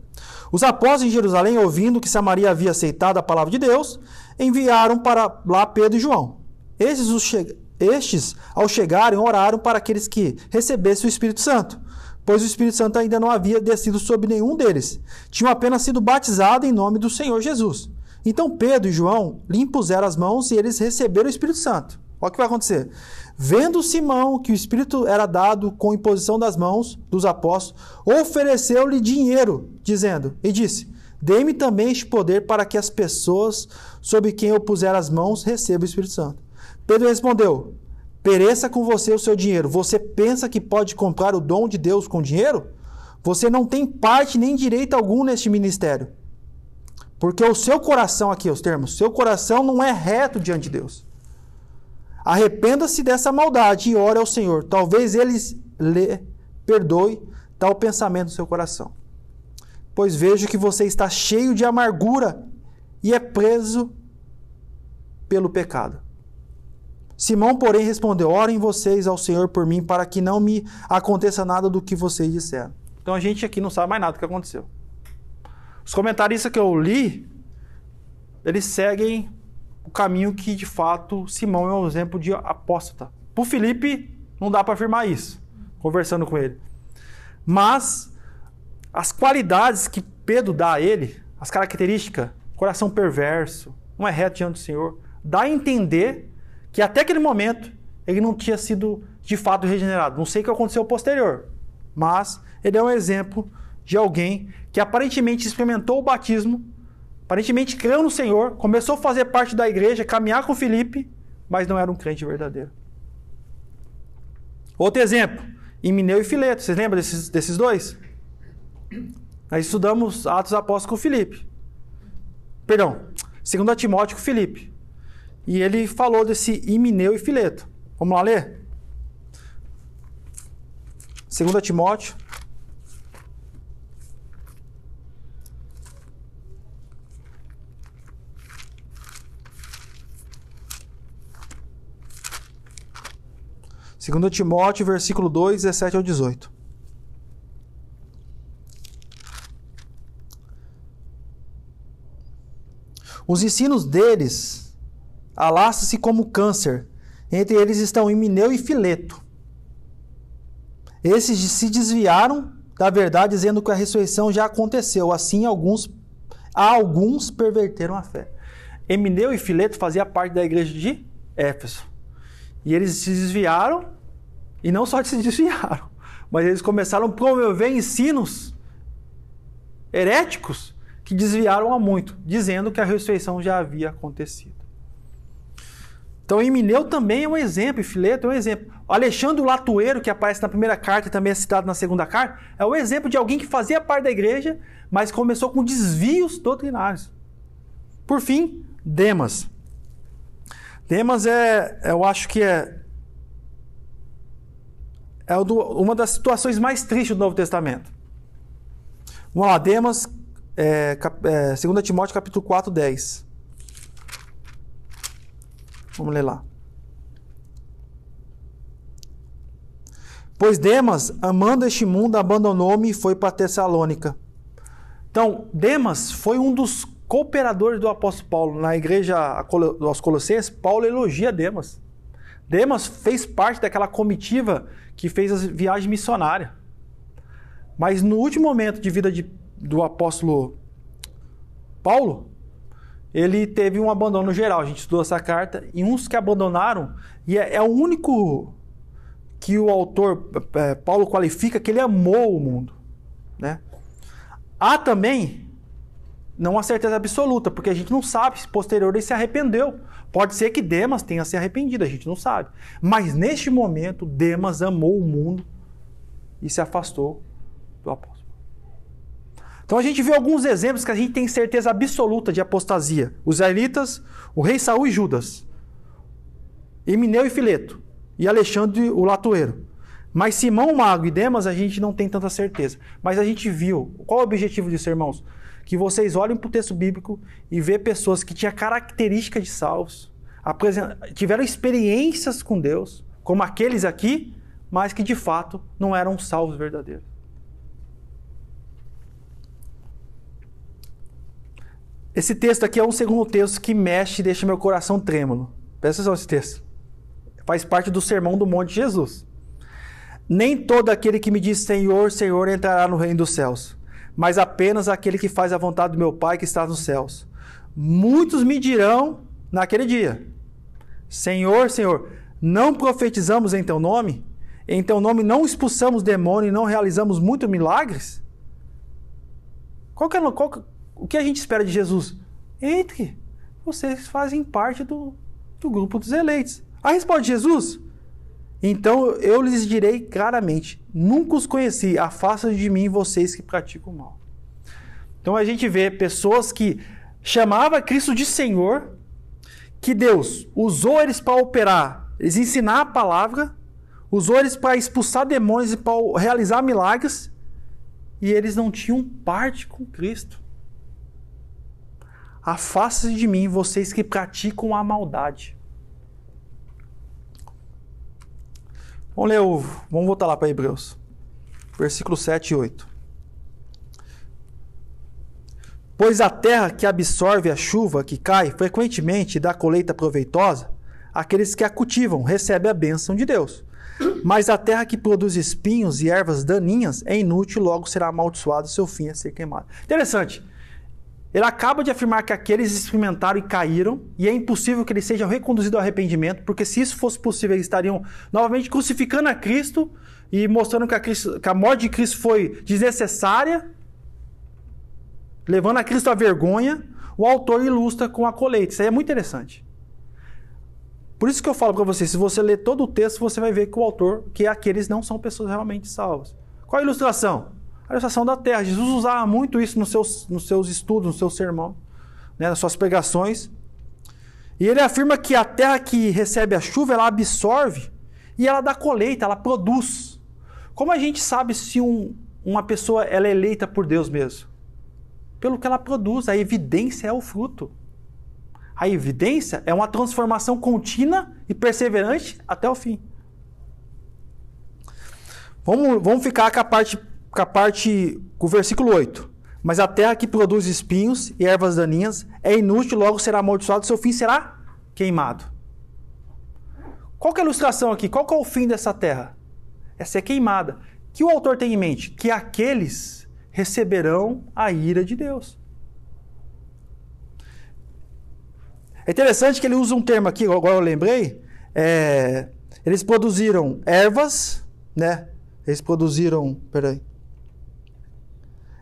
Os apóstolos em Jerusalém, ouvindo que Samaria havia aceitado a palavra de Deus, enviaram para lá Pedro e João. Estes, che... Estes ao chegarem, oraram para aqueles que recebessem o Espírito Santo pois o Espírito Santo ainda não havia descido sobre nenhum deles. Tinham apenas sido batizados em nome do Senhor Jesus. Então Pedro e João lhe impuseram as mãos e eles receberam o Espírito Santo. Olha o que vai acontecer. Vendo Simão que o Espírito era dado com imposição das mãos dos apóstolos, ofereceu-lhe dinheiro, dizendo, e disse: Dê-me também este poder para que as pessoas sobre quem eu puser as mãos recebam o Espírito Santo. Pedro respondeu: Pereça com você o seu dinheiro. Você pensa que pode comprar o dom de Deus com dinheiro? Você não tem parte nem direito algum neste ministério. Porque o seu coração, aqui os termos, seu coração não é reto diante de Deus. Arrependa-se dessa maldade e ore ao Senhor. Talvez ele lhe perdoe tal pensamento no seu coração. Pois vejo que você está cheio de amargura e é preso pelo pecado. Simão, porém, respondeu: Orem vocês ao Senhor por mim, para que não me aconteça nada do que vocês disseram. Então a gente aqui não sabe mais nada do que aconteceu. Os comentaristas que eu li, eles seguem o caminho que de fato Simão é um exemplo de apóstata. Por Felipe, não dá para afirmar isso, conversando com ele. Mas as qualidades que Pedro dá a ele, as características, coração perverso, não é reto diante do Senhor, dá a entender que até aquele momento ele não tinha sido de fato regenerado. Não sei o que aconteceu posterior, mas ele é um exemplo de alguém que aparentemente experimentou o batismo, aparentemente creu no Senhor, começou a fazer parte da igreja, caminhar com Felipe, mas não era um crente verdadeiro. Outro exemplo, Emineu e Fileto. Vocês lembram desses, desses dois? Nós estudamos Atos Apóstolos com Filipe. Perdão, 2 Timóteo com Filipe. E ele falou desse Imineu e Fileto. Vamos lá ler? 2 Timóteo. Segundo Timóteo, versículo 2, 17 ao 18. Os ensinos deles alastra-se como câncer. Entre eles estão Himeneu e Fileto. Esses se desviaram da verdade, dizendo que a ressurreição já aconteceu. Assim, alguns, alguns perverteram a fé. Emineu e Fileto faziam parte da igreja de Éfeso. E eles se desviaram, e não só se desviaram, mas eles começaram a promover ensinos heréticos que desviaram a muito, dizendo que a ressurreição já havia acontecido. Então, Emineu também é um exemplo, e Fileto é um exemplo. O Alexandre Latueiro, que aparece na primeira carta e também é citado na segunda carta, é o exemplo de alguém que fazia parte da igreja, mas começou com desvios doutrinários. Por fim, Demas. Demas é, eu acho que é, é uma das situações mais tristes do Novo Testamento. Vamos lá, Demas é, é, 2 Timóteo capítulo 4, 10. Vamos ler lá. Pois Demas, amando este mundo, abandonou-me e foi para Tessalônica. Então, Demas foi um dos cooperadores do apóstolo Paulo. Na igreja aos Colossenses, Paulo elogia Demas. Demas fez parte daquela comitiva que fez a viagem missionária. Mas no último momento de vida de do apóstolo Paulo, ele teve um abandono geral. A gente estudou essa carta e uns que abandonaram, e é, é o único que o autor é, Paulo qualifica que ele amou o mundo, né? Há também não há certeza absoluta, porque a gente não sabe se posterior ele se arrependeu. Pode ser que Demas tenha se arrependido, a gente não sabe. Mas neste momento, Demas amou o mundo e se afastou do apóstolo. Então a gente vê alguns exemplos que a gente tem certeza absoluta de apostasia. Os israelitas, o rei Saul e Judas. Emineu e Fileto. E Alexandre o latoeiro. Mas Simão, Mago e Demas a gente não tem tanta certeza. Mas a gente viu. Qual é o objetivo disso, irmãos? Que vocês olhem para o texto bíblico e vê pessoas que tinham características de salvos, tiveram experiências com Deus, como aqueles aqui, mas que de fato não eram salvos verdadeiros. Esse texto aqui é um segundo texto que mexe e deixa meu coração trêmulo. Presta atenção nesse texto. Faz parte do sermão do Monte de Jesus. Nem todo aquele que me diz Senhor, Senhor entrará no reino dos céus, mas apenas aquele que faz a vontade do meu Pai que está nos céus. Muitos me dirão naquele dia: Senhor, Senhor, não profetizamos em teu nome? Em teu nome não expulsamos demônio e não realizamos muitos milagres? Qual que é, qual, o que a gente espera de Jesus? Entre, vocês fazem parte do, do grupo dos eleitos. A resposta de Jesus? Então eu lhes direi claramente: nunca os conheci, afasta de mim vocês que praticam o mal. Então a gente vê pessoas que chamavam Cristo de Senhor, que Deus usou eles para operar, eles ensinar a palavra, usou eles para expulsar demônios e para realizar milagres, e eles não tinham parte com Cristo. Afaste-se de mim, vocês que praticam a maldade. Vamos ler o. Vamos voltar lá para Hebreus. Versículo 7 e 8. Pois a terra que absorve a chuva que cai frequentemente dá colheita proveitosa, aqueles que a cultivam recebem a bênção de Deus. Mas a terra que produz espinhos e ervas daninhas é inútil, logo será amaldiçoado, seu fim é ser queimado. Interessante. Ele acaba de afirmar que aqueles experimentaram e caíram, e é impossível que eles sejam reconduzidos ao arrependimento, porque se isso fosse possível, eles estariam novamente crucificando a Cristo e mostrando que a, Cristo, que a morte de Cristo foi desnecessária, levando a Cristo à vergonha. O autor ilustra com a colheita. Isso aí é muito interessante. Por isso que eu falo para você, se você ler todo o texto, você vai ver que o autor, que aqueles não são pessoas realmente salvas. Qual a ilustração? A ilustração da terra. Jesus usava muito isso nos seus, nos seus estudos, no seu sermão, né, nas suas pregações. E ele afirma que a terra que recebe a chuva, ela absorve e ela dá colheita, ela produz. Como a gente sabe se um, uma pessoa ela é eleita por Deus mesmo? Pelo que ela produz, a evidência é o fruto. A evidência é uma transformação contínua e perseverante até o fim. Vamos, vamos ficar com a parte, com a parte, com o versículo 8. Mas a terra que produz espinhos e ervas daninhas é inútil, logo será amaldiçoado, seu fim será queimado. Qual é a ilustração aqui? Qual é o fim dessa terra? É ser queimada. que o autor tem em mente? Que aqueles receberão a ira de Deus. É interessante que ele usa um termo aqui, agora eu lembrei. É, eles produziram ervas, né? Eles produziram, peraí,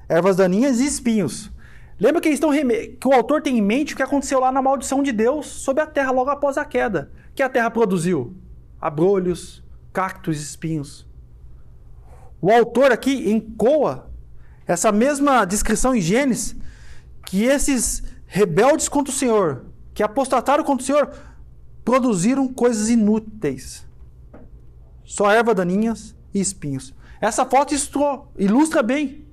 ervas daninhas e espinhos. Lembra que, estão que o autor tem em mente o que aconteceu lá na maldição de Deus sobre a terra logo após a queda. que a terra produziu? Abrolhos, cactos, espinhos. O autor aqui encoa essa mesma descrição em Gênesis que esses rebeldes contra o Senhor que apostataram contra o Senhor, produziram coisas inúteis. Só erva daninhas e espinhos. Essa foto ilustra bem.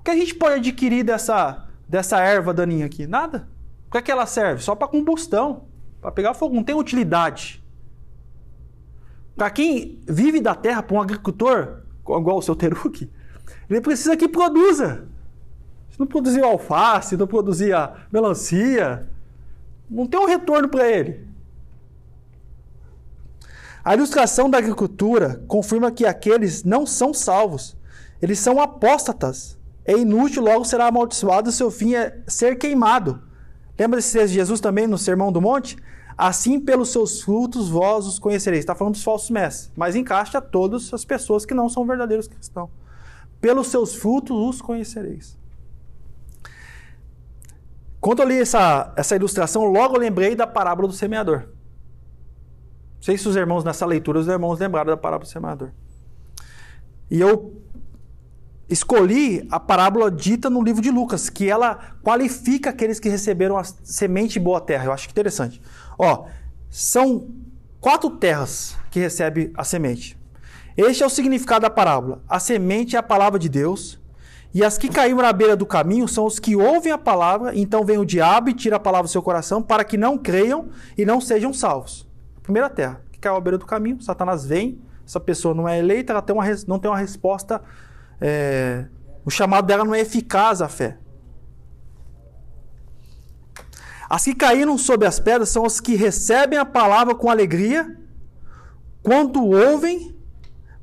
O que a gente pode adquirir dessa, dessa erva daninha aqui? Nada. O que, é que ela serve? Só para combustão, para pegar fogo. Não tem utilidade. Para quem vive da terra, para um agricultor, igual o seu Teruque, ele precisa que produza. Se não produzir alface, não produzir melancia, não tem um retorno para ele. A ilustração da agricultura confirma que aqueles não são salvos. Eles são apóstatas. É inútil, logo será amaldiçoado, seu fim é ser queimado. Lembra-se de Jesus também no Sermão do Monte? Assim, pelos seus frutos, vós os conhecereis. Está falando dos falsos mestres, mas encaixa todas as pessoas que não são verdadeiros cristãos. Pelos seus frutos os conhecereis. Quando eu li essa, essa ilustração, logo lembrei da parábola do semeador. Não sei se os irmãos, nessa leitura, os irmãos lembraram da parábola do semeador. E eu escolhi a parábola dita no livro de Lucas, que ela qualifica aqueles que receberam a semente em boa terra. Eu acho interessante. Ó, são quatro terras que recebem a semente. Este é o significado da parábola. A semente é a palavra de Deus. E as que caíram na beira do caminho são os que ouvem a palavra, então vem o diabo e tira a palavra do seu coração para que não creiam e não sejam salvos. primeira terra, que caiu à beira do caminho, Satanás vem, essa pessoa não é eleita, ela tem uma, não tem uma resposta, é, o chamado dela não é eficaz à fé. As que caíram sob as pedras são as que recebem a palavra com alegria, quando ouvem,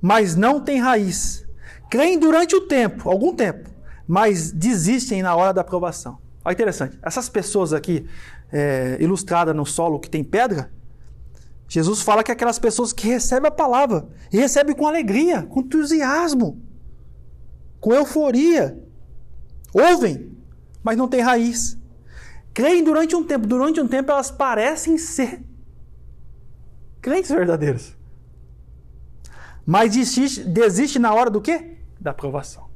mas não têm raiz creem durante o tempo, algum tempo, mas desistem na hora da aprovação. Olha interessante. Essas pessoas aqui, é, ilustradas no solo que tem pedra, Jesus fala que é aquelas pessoas que recebem a palavra e recebem com alegria, com entusiasmo, com euforia, ouvem, mas não tem raiz. Creem durante um tempo, durante um tempo elas parecem ser crentes verdadeiros. Mas desiste, desiste na hora do quê? da aprovação.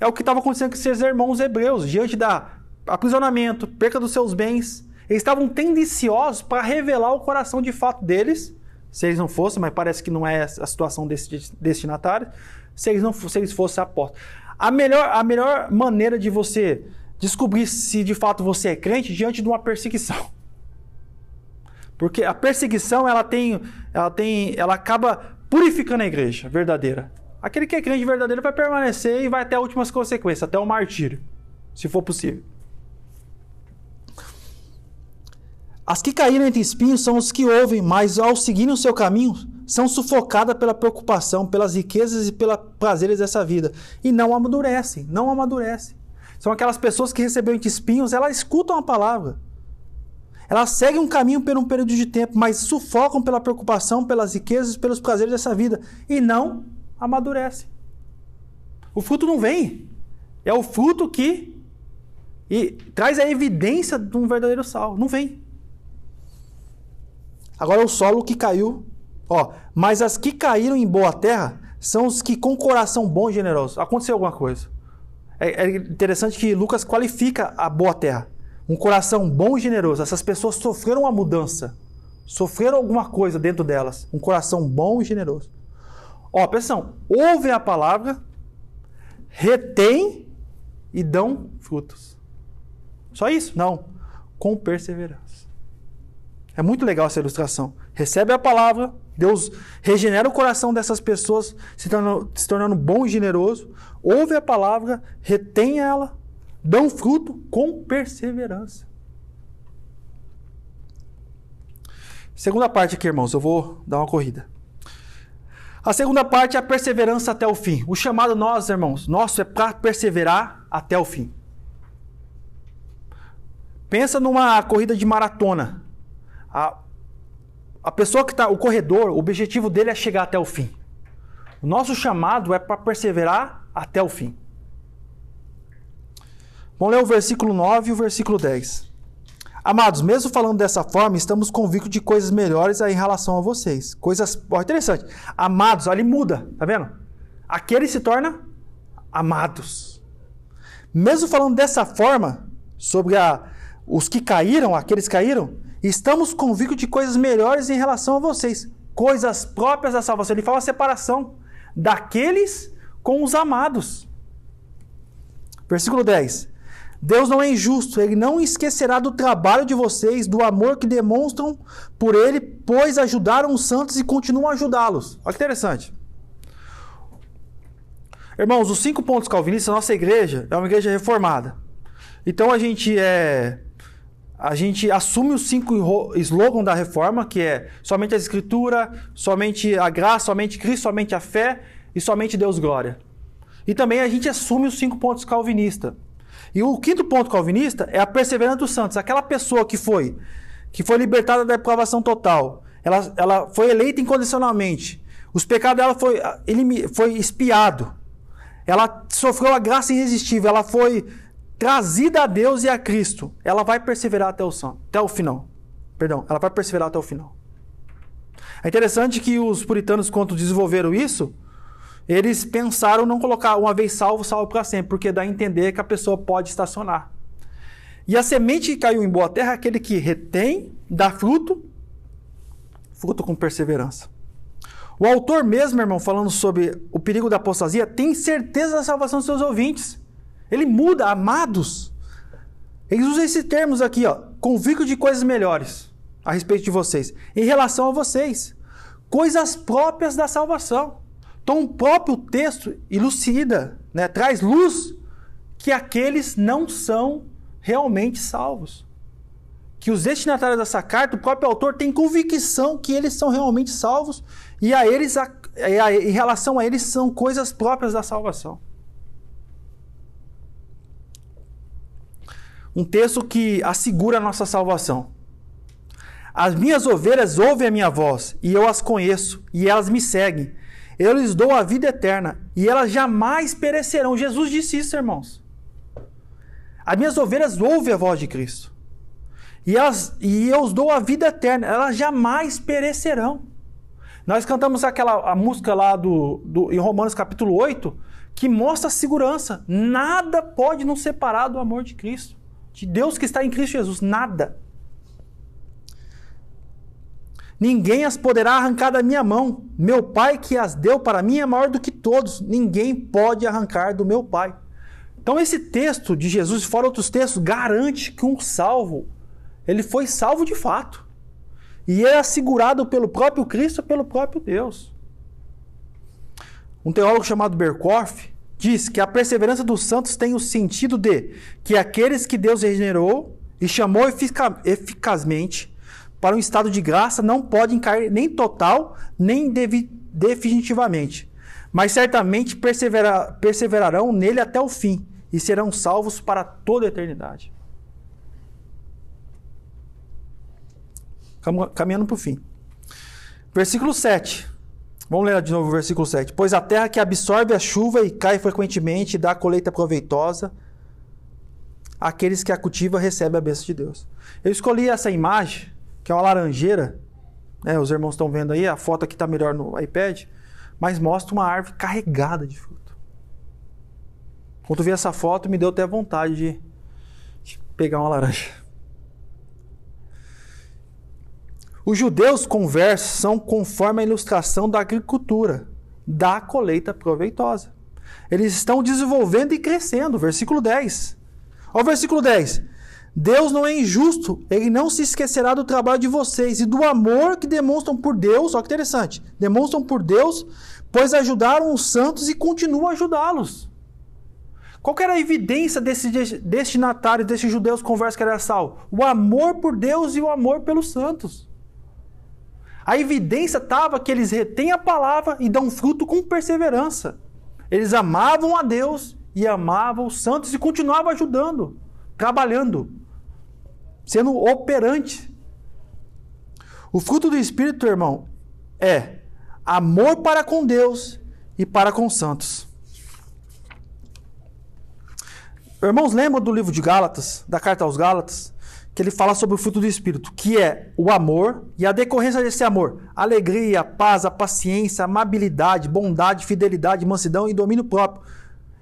É o que estava acontecendo com seus irmãos hebreus, diante da aprisionamento, perca dos seus bens. Eles estavam tendenciosos para revelar o coração de fato deles, se eles não fossem, mas parece que não é a situação desse destinatário, se eles, não, se eles fossem apóstolos. A melhor, a melhor maneira de você descobrir se de fato você é crente diante de uma perseguição. Porque a perseguição, ela tem, ela tem, ela acaba purificando a igreja verdadeira. Aquele que é crente verdadeiro vai permanecer e vai até as últimas consequências, até o martírio, se for possível. As que caíram entre espinhos são os que ouvem, mas ao seguirem o seu caminho, são sufocadas pela preocupação, pelas riquezas e pelos prazeres dessa vida. E não amadurecem, não amadurecem. São aquelas pessoas que receberam entre espinhos, elas escutam a palavra. Elas seguem um caminho por um período de tempo, mas sufocam pela preocupação, pelas riquezas, pelos prazeres dessa vida. E não amadurecem. O fruto não vem. É o fruto que e traz a evidência de um verdadeiro sal. Não vem. Agora é o solo que caiu. Ó, mas as que caíram em boa terra são os que com coração bom e generoso. Aconteceu alguma coisa. É, é interessante que Lucas qualifica a boa terra. Um coração bom e generoso. Essas pessoas sofreram uma mudança. Sofreram alguma coisa dentro delas. Um coração bom e generoso. Ó, atenção. Ouvem a palavra, retém e dão frutos. Só isso? Não. Com perseverança. É muito legal essa ilustração. Recebe a palavra, Deus regenera o coração dessas pessoas, se tornando, se tornando bom e generoso. Ouve a palavra, retém ela, dão fruto com perseverança. Segunda parte aqui, irmãos, eu vou dar uma corrida. A segunda parte é a perseverança até o fim. O chamado nós, irmãos, nosso é para perseverar até o fim. Pensa numa corrida de maratona. A, a pessoa que está, o corredor, o objetivo dele é chegar até o fim. O nosso chamado é para perseverar até o fim. Vamos ler o versículo 9 e o versículo 10. Amados, mesmo falando dessa forma, estamos convictos de coisas melhores em relação a vocês. Coisas. Ó, interessante. Amados, ali muda, tá vendo? Aquele se torna amados. Mesmo falando dessa forma, sobre a, os que caíram, aqueles que caíram, Estamos convictos de coisas melhores em relação a vocês, coisas próprias da salvação. Ele fala a separação daqueles com os amados. Versículo 10. Deus não é injusto, ele não esquecerá do trabalho de vocês, do amor que demonstram por ele, pois ajudaram os santos e continuam a ajudá-los. Olha que interessante. Irmãos, os cinco pontos calvinistas, a nossa igreja é uma igreja reformada. Então a gente é a gente assume os cinco slogans da reforma, que é somente a escritura, somente a graça, somente Cristo, somente a fé e somente Deus glória. E também a gente assume os cinco pontos calvinistas. E o quinto ponto calvinista é a perseverança dos santos, aquela pessoa que foi que foi libertada da depravação total. Ela, ela foi eleita incondicionalmente. Os pecados dela foi, ele foi espiado. Ela sofreu a graça irresistível. Ela foi trazida a Deus e a Cristo, ela vai perseverar até o, até o final. Perdão, ela vai perseverar até o final. É interessante que os puritanos, quando desenvolveram isso, eles pensaram não colocar uma vez salvo, salvo para sempre, porque dá a entender que a pessoa pode estacionar. E a semente que caiu em boa terra é aquele que retém, dá fruto, fruto com perseverança. O autor mesmo, irmão, falando sobre o perigo da apostasia, tem certeza da salvação dos seus ouvintes. Ele muda, amados. Ele usa esses termos aqui, ó, convicto de coisas melhores a respeito de vocês, em relação a vocês, coisas próprias da salvação. Então, o próprio texto elucida, né, traz luz que aqueles não são realmente salvos. Que os destinatários dessa carta, o próprio autor tem convicção que eles são realmente salvos e a eles, a, a, em relação a eles, são coisas próprias da salvação. Um texto que assegura a nossa salvação. As minhas ovelhas ouvem a minha voz, e eu as conheço, e elas me seguem. Eu lhes dou a vida eterna, e elas jamais perecerão. Jesus disse isso, irmãos. As minhas ovelhas ouvem a voz de Cristo. E, elas, e eu os dou a vida eterna, elas jamais perecerão. Nós cantamos aquela a música lá do, do, em Romanos capítulo 8, que mostra a segurança. Nada pode nos separar do amor de Cristo de Deus que está em Cristo Jesus. Nada. Ninguém as poderá arrancar da minha mão. Meu Pai que as deu para mim é maior do que todos. Ninguém pode arrancar do meu Pai. Então esse texto de Jesus, fora outros textos, garante que um salvo, ele foi salvo de fato. e é assegurado pelo próprio Cristo, pelo próprio Deus. Um teólogo chamado Berkoff diz que a perseverança dos santos tem o sentido de que aqueles que Deus regenerou e chamou eficazmente para um estado de graça não podem cair nem total, nem definitivamente, mas certamente persevera perseverarão nele até o fim e serão salvos para toda a eternidade. Caminhando para o fim. Versículo 7. Vamos ler de novo o versículo 7. Pois a terra que absorve a chuva e cai frequentemente e dá colheita proveitosa, aqueles que a cultivam recebem a bênção de Deus. Eu escolhi essa imagem, que é uma laranjeira. Né? Os irmãos estão vendo aí, a foto aqui está melhor no iPad, mas mostra uma árvore carregada de fruto. Quando vi essa foto, me deu até vontade de, de pegar uma laranja. Os judeus conversam conforme a ilustração da agricultura, da colheita proveitosa. Eles estão desenvolvendo e crescendo. Versículo 10. Olha o versículo 10. Deus não é injusto, ele não se esquecerá do trabalho de vocês e do amor que demonstram por Deus. Olha que interessante. Demonstram por Deus, pois ajudaram os santos e continuam a ajudá-los. Qual era a evidência desses destinatários, desses judeus conversa que era sal? O amor por Deus e o amor pelos santos. A evidência estava que eles retêm a palavra e dão fruto com perseverança. Eles amavam a Deus e amavam os santos e continuavam ajudando, trabalhando, sendo operante. O fruto do Espírito, irmão, é amor para com Deus e para com os santos. Irmãos, lembram do livro de Gálatas, da carta aos Gálatas? Que ele fala sobre o fruto do Espírito, que é o amor e a decorrência desse amor: alegria, paz, a paciência, amabilidade, bondade, fidelidade, mansidão e domínio próprio.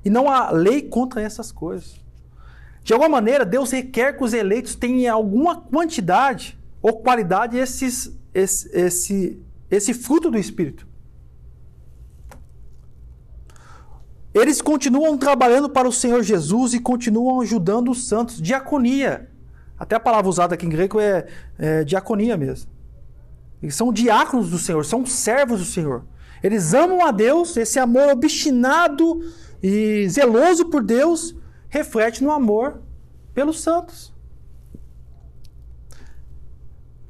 E não há lei contra essas coisas. De alguma maneira, Deus requer que os eleitos tenham alguma quantidade ou qualidade esses, esse, esse, esse fruto do Espírito. Eles continuam trabalhando para o Senhor Jesus e continuam ajudando os santos. Diaconia. Até a palavra usada aqui em grego é, é diaconia mesmo. Eles são diáconos do Senhor, são servos do Senhor. Eles amam a Deus, esse amor obstinado e zeloso por Deus reflete no amor pelos santos.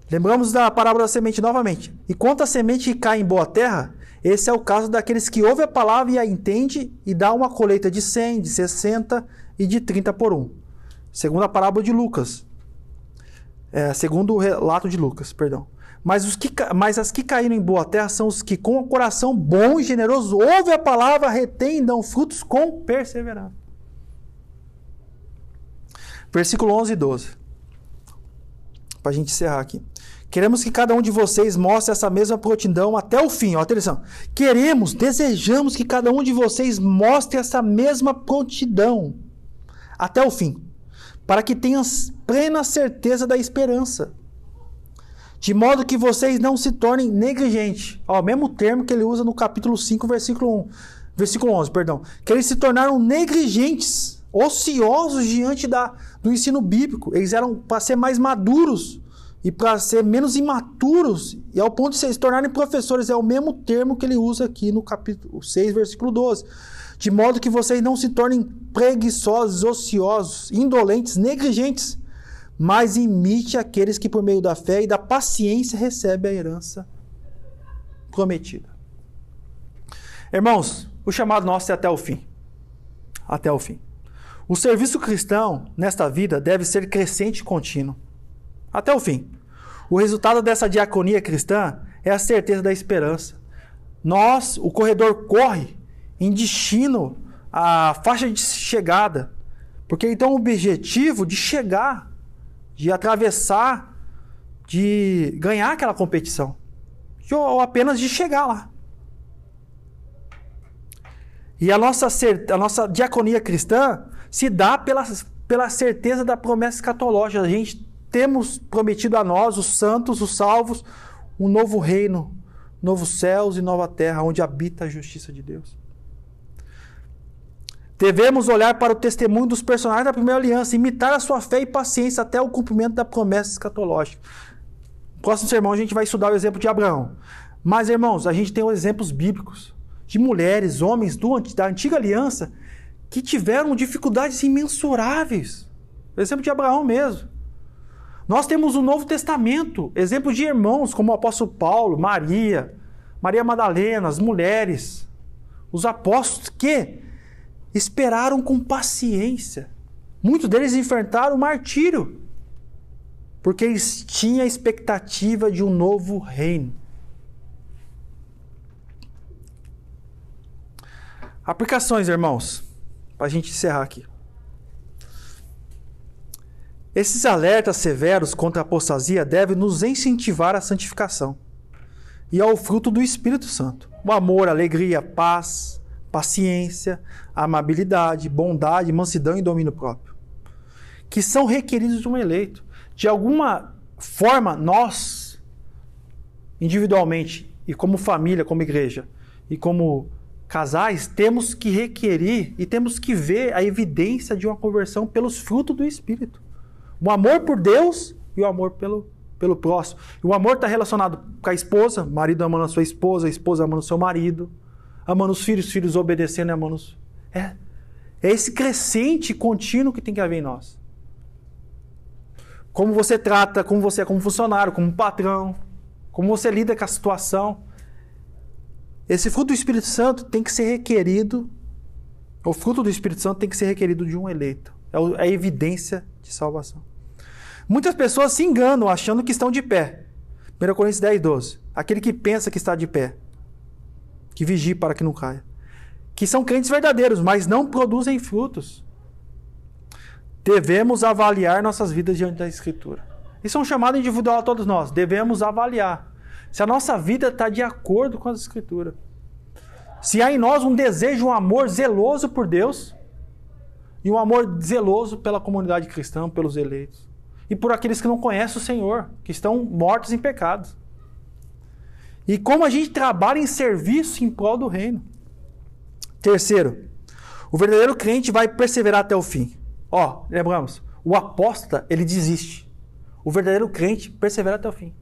Lembramos da parábola da semente novamente. E quanto a semente cai em boa terra, esse é o caso daqueles que ouvem a palavra e a entendem e dá uma colheita de 100, de 60 e de 30 por um. Segundo a parábola de Lucas. É, segundo o relato de Lucas, perdão. Mas, os que, mas as que caíram em boa terra são os que, com o coração bom e generoso, ouvem a palavra, retêm e dão frutos com perseverança. Versículo 11 e 12. Para a gente encerrar aqui. Queremos que cada um de vocês mostre essa mesma prontidão até o fim. Ó, atenção. Queremos, desejamos que cada um de vocês mostre essa mesma prontidão até o fim para que tenham plena certeza da esperança. De modo que vocês não se tornem negligentes. Ó, o mesmo termo que ele usa no capítulo 5, versículo 1, versículo 11, perdão. Que eles se tornaram negligentes, ociosos diante da, do ensino bíblico. Eles eram para ser mais maduros e para ser menos imaturos, e ao ponto de se tornarem professores. É o mesmo termo que ele usa aqui no capítulo 6, versículo 12 de modo que vocês não se tornem preguiçosos, ociosos, indolentes, negligentes, mas imite aqueles que por meio da fé e da paciência recebem a herança prometida. Irmãos, o chamado nosso é até o fim. Até o fim. O serviço cristão nesta vida deve ser crescente e contínuo. Até o fim. O resultado dessa diaconia cristã é a certeza da esperança. Nós, o corredor corre em destino à faixa de chegada. Porque então o objetivo de chegar, de atravessar, de ganhar aquela competição. Ou apenas de chegar lá. E a nossa, a nossa diaconia cristã se dá pela, pela certeza da promessa escatológica. A gente temos prometido a nós, os santos, os salvos, um novo reino, novos céus e nova terra, onde habita a justiça de Deus. Devemos olhar para o testemunho dos personagens da primeira aliança, imitar a sua fé e paciência até o cumprimento da promessa escatológica. próximo sermão a gente vai estudar o exemplo de Abraão. Mas, irmãos, a gente tem exemplos bíblicos de mulheres, homens do, da antiga aliança que tiveram dificuldades imensuráveis. Exemplo de Abraão mesmo. Nós temos o Novo Testamento, exemplo de irmãos como o apóstolo Paulo, Maria, Maria Madalena, as mulheres, os apóstolos que esperaram com paciência. Muitos deles enfrentaram o martírio, porque eles tinham a expectativa de um novo reino. Aplicações, irmãos, para a gente encerrar aqui. Esses alertas severos contra a apostasia devem nos incentivar à santificação e ao fruto do Espírito Santo: o amor, alegria, paz, paciência, amabilidade, bondade, mansidão e domínio próprio, que são requeridos de um eleito. De alguma forma, nós, individualmente e como família, como igreja e como casais, temos que requerer e temos que ver a evidência de uma conversão pelos frutos do Espírito. O amor por Deus e o amor pelo, pelo próximo. O amor está relacionado com a esposa, marido amando a sua esposa, a esposa amando o seu marido, amando os filhos, os filhos obedecendo e amando os... É, é esse crescente contínuo que tem que haver em nós. Como você trata, como você é como funcionário, como patrão, como você lida com a situação. Esse fruto do Espírito Santo tem que ser requerido, o fruto do Espírito Santo tem que ser requerido de um eleito. É a evidência de salvação. Muitas pessoas se enganam achando que estão de pé. 1 Coríntios 10, 12. Aquele que pensa que está de pé, que vigie para que não caia. Que são crentes verdadeiros, mas não produzem frutos. Devemos avaliar nossas vidas diante da Escritura. Isso é um chamado individual a todos nós. Devemos avaliar se a nossa vida está de acordo com a Escritura. Se há em nós um desejo, um amor zeloso por Deus e um amor zeloso pela comunidade cristã, pelos eleitos e por aqueles que não conhecem o Senhor, que estão mortos em pecados. E como a gente trabalha em serviço em prol do reino. Terceiro, o verdadeiro crente vai perseverar até o fim. Ó, lembramos, o apóstata, ele desiste. O verdadeiro crente persevera até o fim.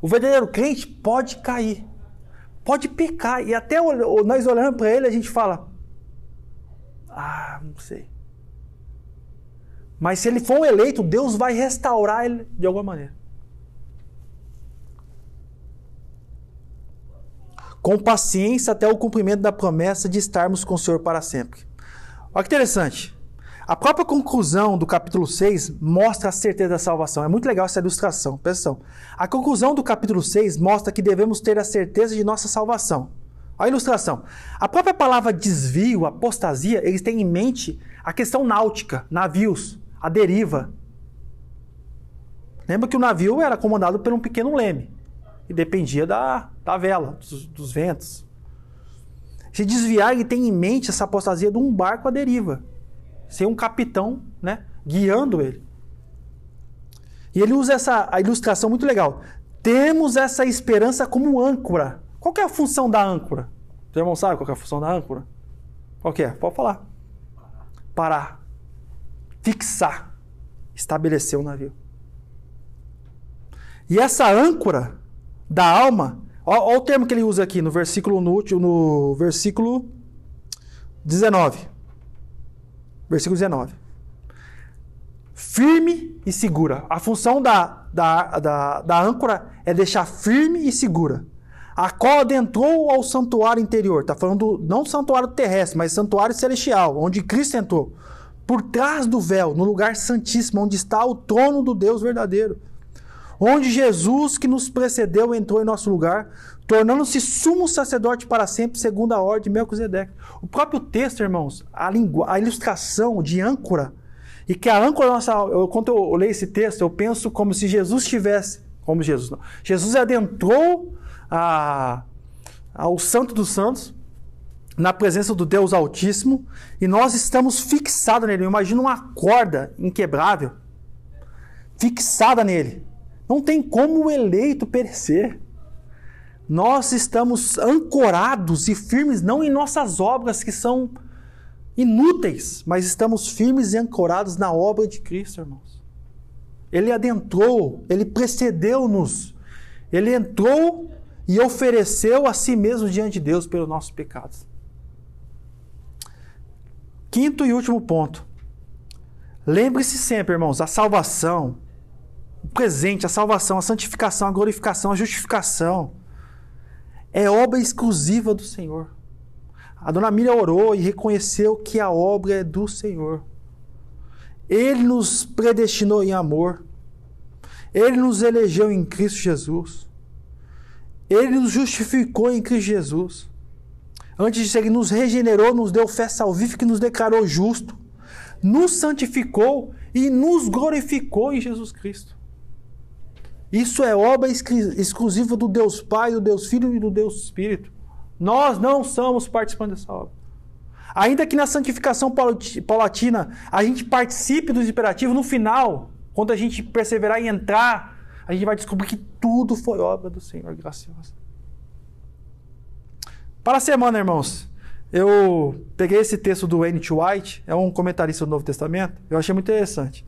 O verdadeiro crente pode cair, pode pecar, e até nós olhando para ele, a gente fala: Ah, não sei. Mas se ele for um eleito, Deus vai restaurar ele de alguma maneira. Com paciência até o cumprimento da promessa de estarmos com o Senhor para sempre. Olha que interessante. A própria conclusão do capítulo 6 mostra a certeza da salvação. É muito legal essa ilustração. Atenção. A conclusão do capítulo 6 mostra que devemos ter a certeza de nossa salvação. Olha a ilustração. A própria palavra desvio, apostasia, eles têm em mente a questão náutica, navios a deriva. Lembra que o navio era comandado por um pequeno leme e dependia da, da vela, dos, dos ventos. Se desviar, ele tem em mente essa apostasia de um barco à deriva, sem um capitão né, guiando ele. E ele usa essa a ilustração muito legal. Temos essa esperança como âncora. Qual é a função da âncora? Os irmãos sabem qual é a função da âncora? Qual é? Pode falar. Parar fixar, estabelecer o navio. E essa âncora da alma, olha o termo que ele usa aqui no versículo no, no versículo 19. Versículo 19. Firme e segura. A função da, da, da, da âncora é deixar firme e segura. A qual adentrou ao santuário interior. Está falando não santuário terrestre, mas santuário celestial, onde Cristo entrou por trás do véu, no lugar santíssimo, onde está o trono do Deus verdadeiro. Onde Jesus, que nos precedeu, entrou em nosso lugar, tornando-se sumo sacerdote para sempre, segundo a ordem de Melquisedeque. O próprio texto, irmãos, a, a ilustração de âncora, e que a âncora nossa, eu, quando eu leio esse texto, eu penso como se Jesus tivesse, como Jesus não, Jesus adentrou a, ao Santo dos Santos, na presença do Deus Altíssimo e nós estamos fixados nele. Imagina uma corda inquebrável fixada nele. Não tem como o eleito perecer. Nós estamos ancorados e firmes não em nossas obras que são inúteis, mas estamos firmes e ancorados na obra de Cristo, irmãos. Ele adentrou, ele precedeu-nos. Ele entrou e ofereceu a si mesmo diante de Deus pelos nossos pecados. Quinto e último ponto. Lembre-se sempre, irmãos, a salvação, presente, a salvação, a santificação, a glorificação, a justificação é obra exclusiva do Senhor. A dona Miriam orou e reconheceu que a obra é do Senhor. Ele nos predestinou em amor. Ele nos elegeu em Cristo Jesus. Ele nos justificou em Cristo Jesus. Antes disso, ele nos regenerou, nos deu fé salvífica e nos declarou justo. Nos santificou e nos glorificou em Jesus Cristo. Isso é obra exclusiva do Deus Pai, do Deus Filho e do Deus Espírito. Nós não somos participantes dessa obra. Ainda que na santificação paulatina a gente participe dos imperativos, no final, quando a gente perseverar em entrar, a gente vai descobrir que tudo foi obra do Senhor graciosa. Para a semana, irmãos, eu peguei esse texto do N.T. White, é um comentarista do Novo Testamento, eu achei muito interessante.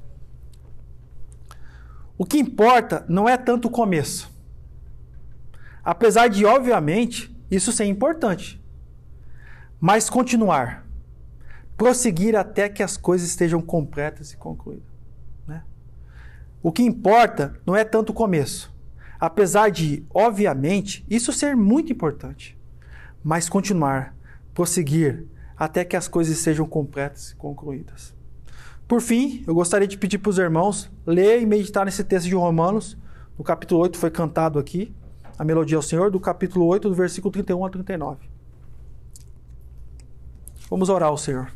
O que importa não é tanto o começo. Apesar de, obviamente, isso ser importante. Mas continuar. Prosseguir até que as coisas estejam completas e concluídas. Né? O que importa não é tanto o começo. Apesar de, obviamente, isso ser muito importante. Mas continuar, prosseguir até que as coisas sejam completas e concluídas. Por fim, eu gostaria de pedir para os irmãos ler e meditar nesse texto de Romanos, no capítulo 8, foi cantado aqui, a melodia ao Senhor, do capítulo 8, do versículo 31 a 39. Vamos orar ao Senhor.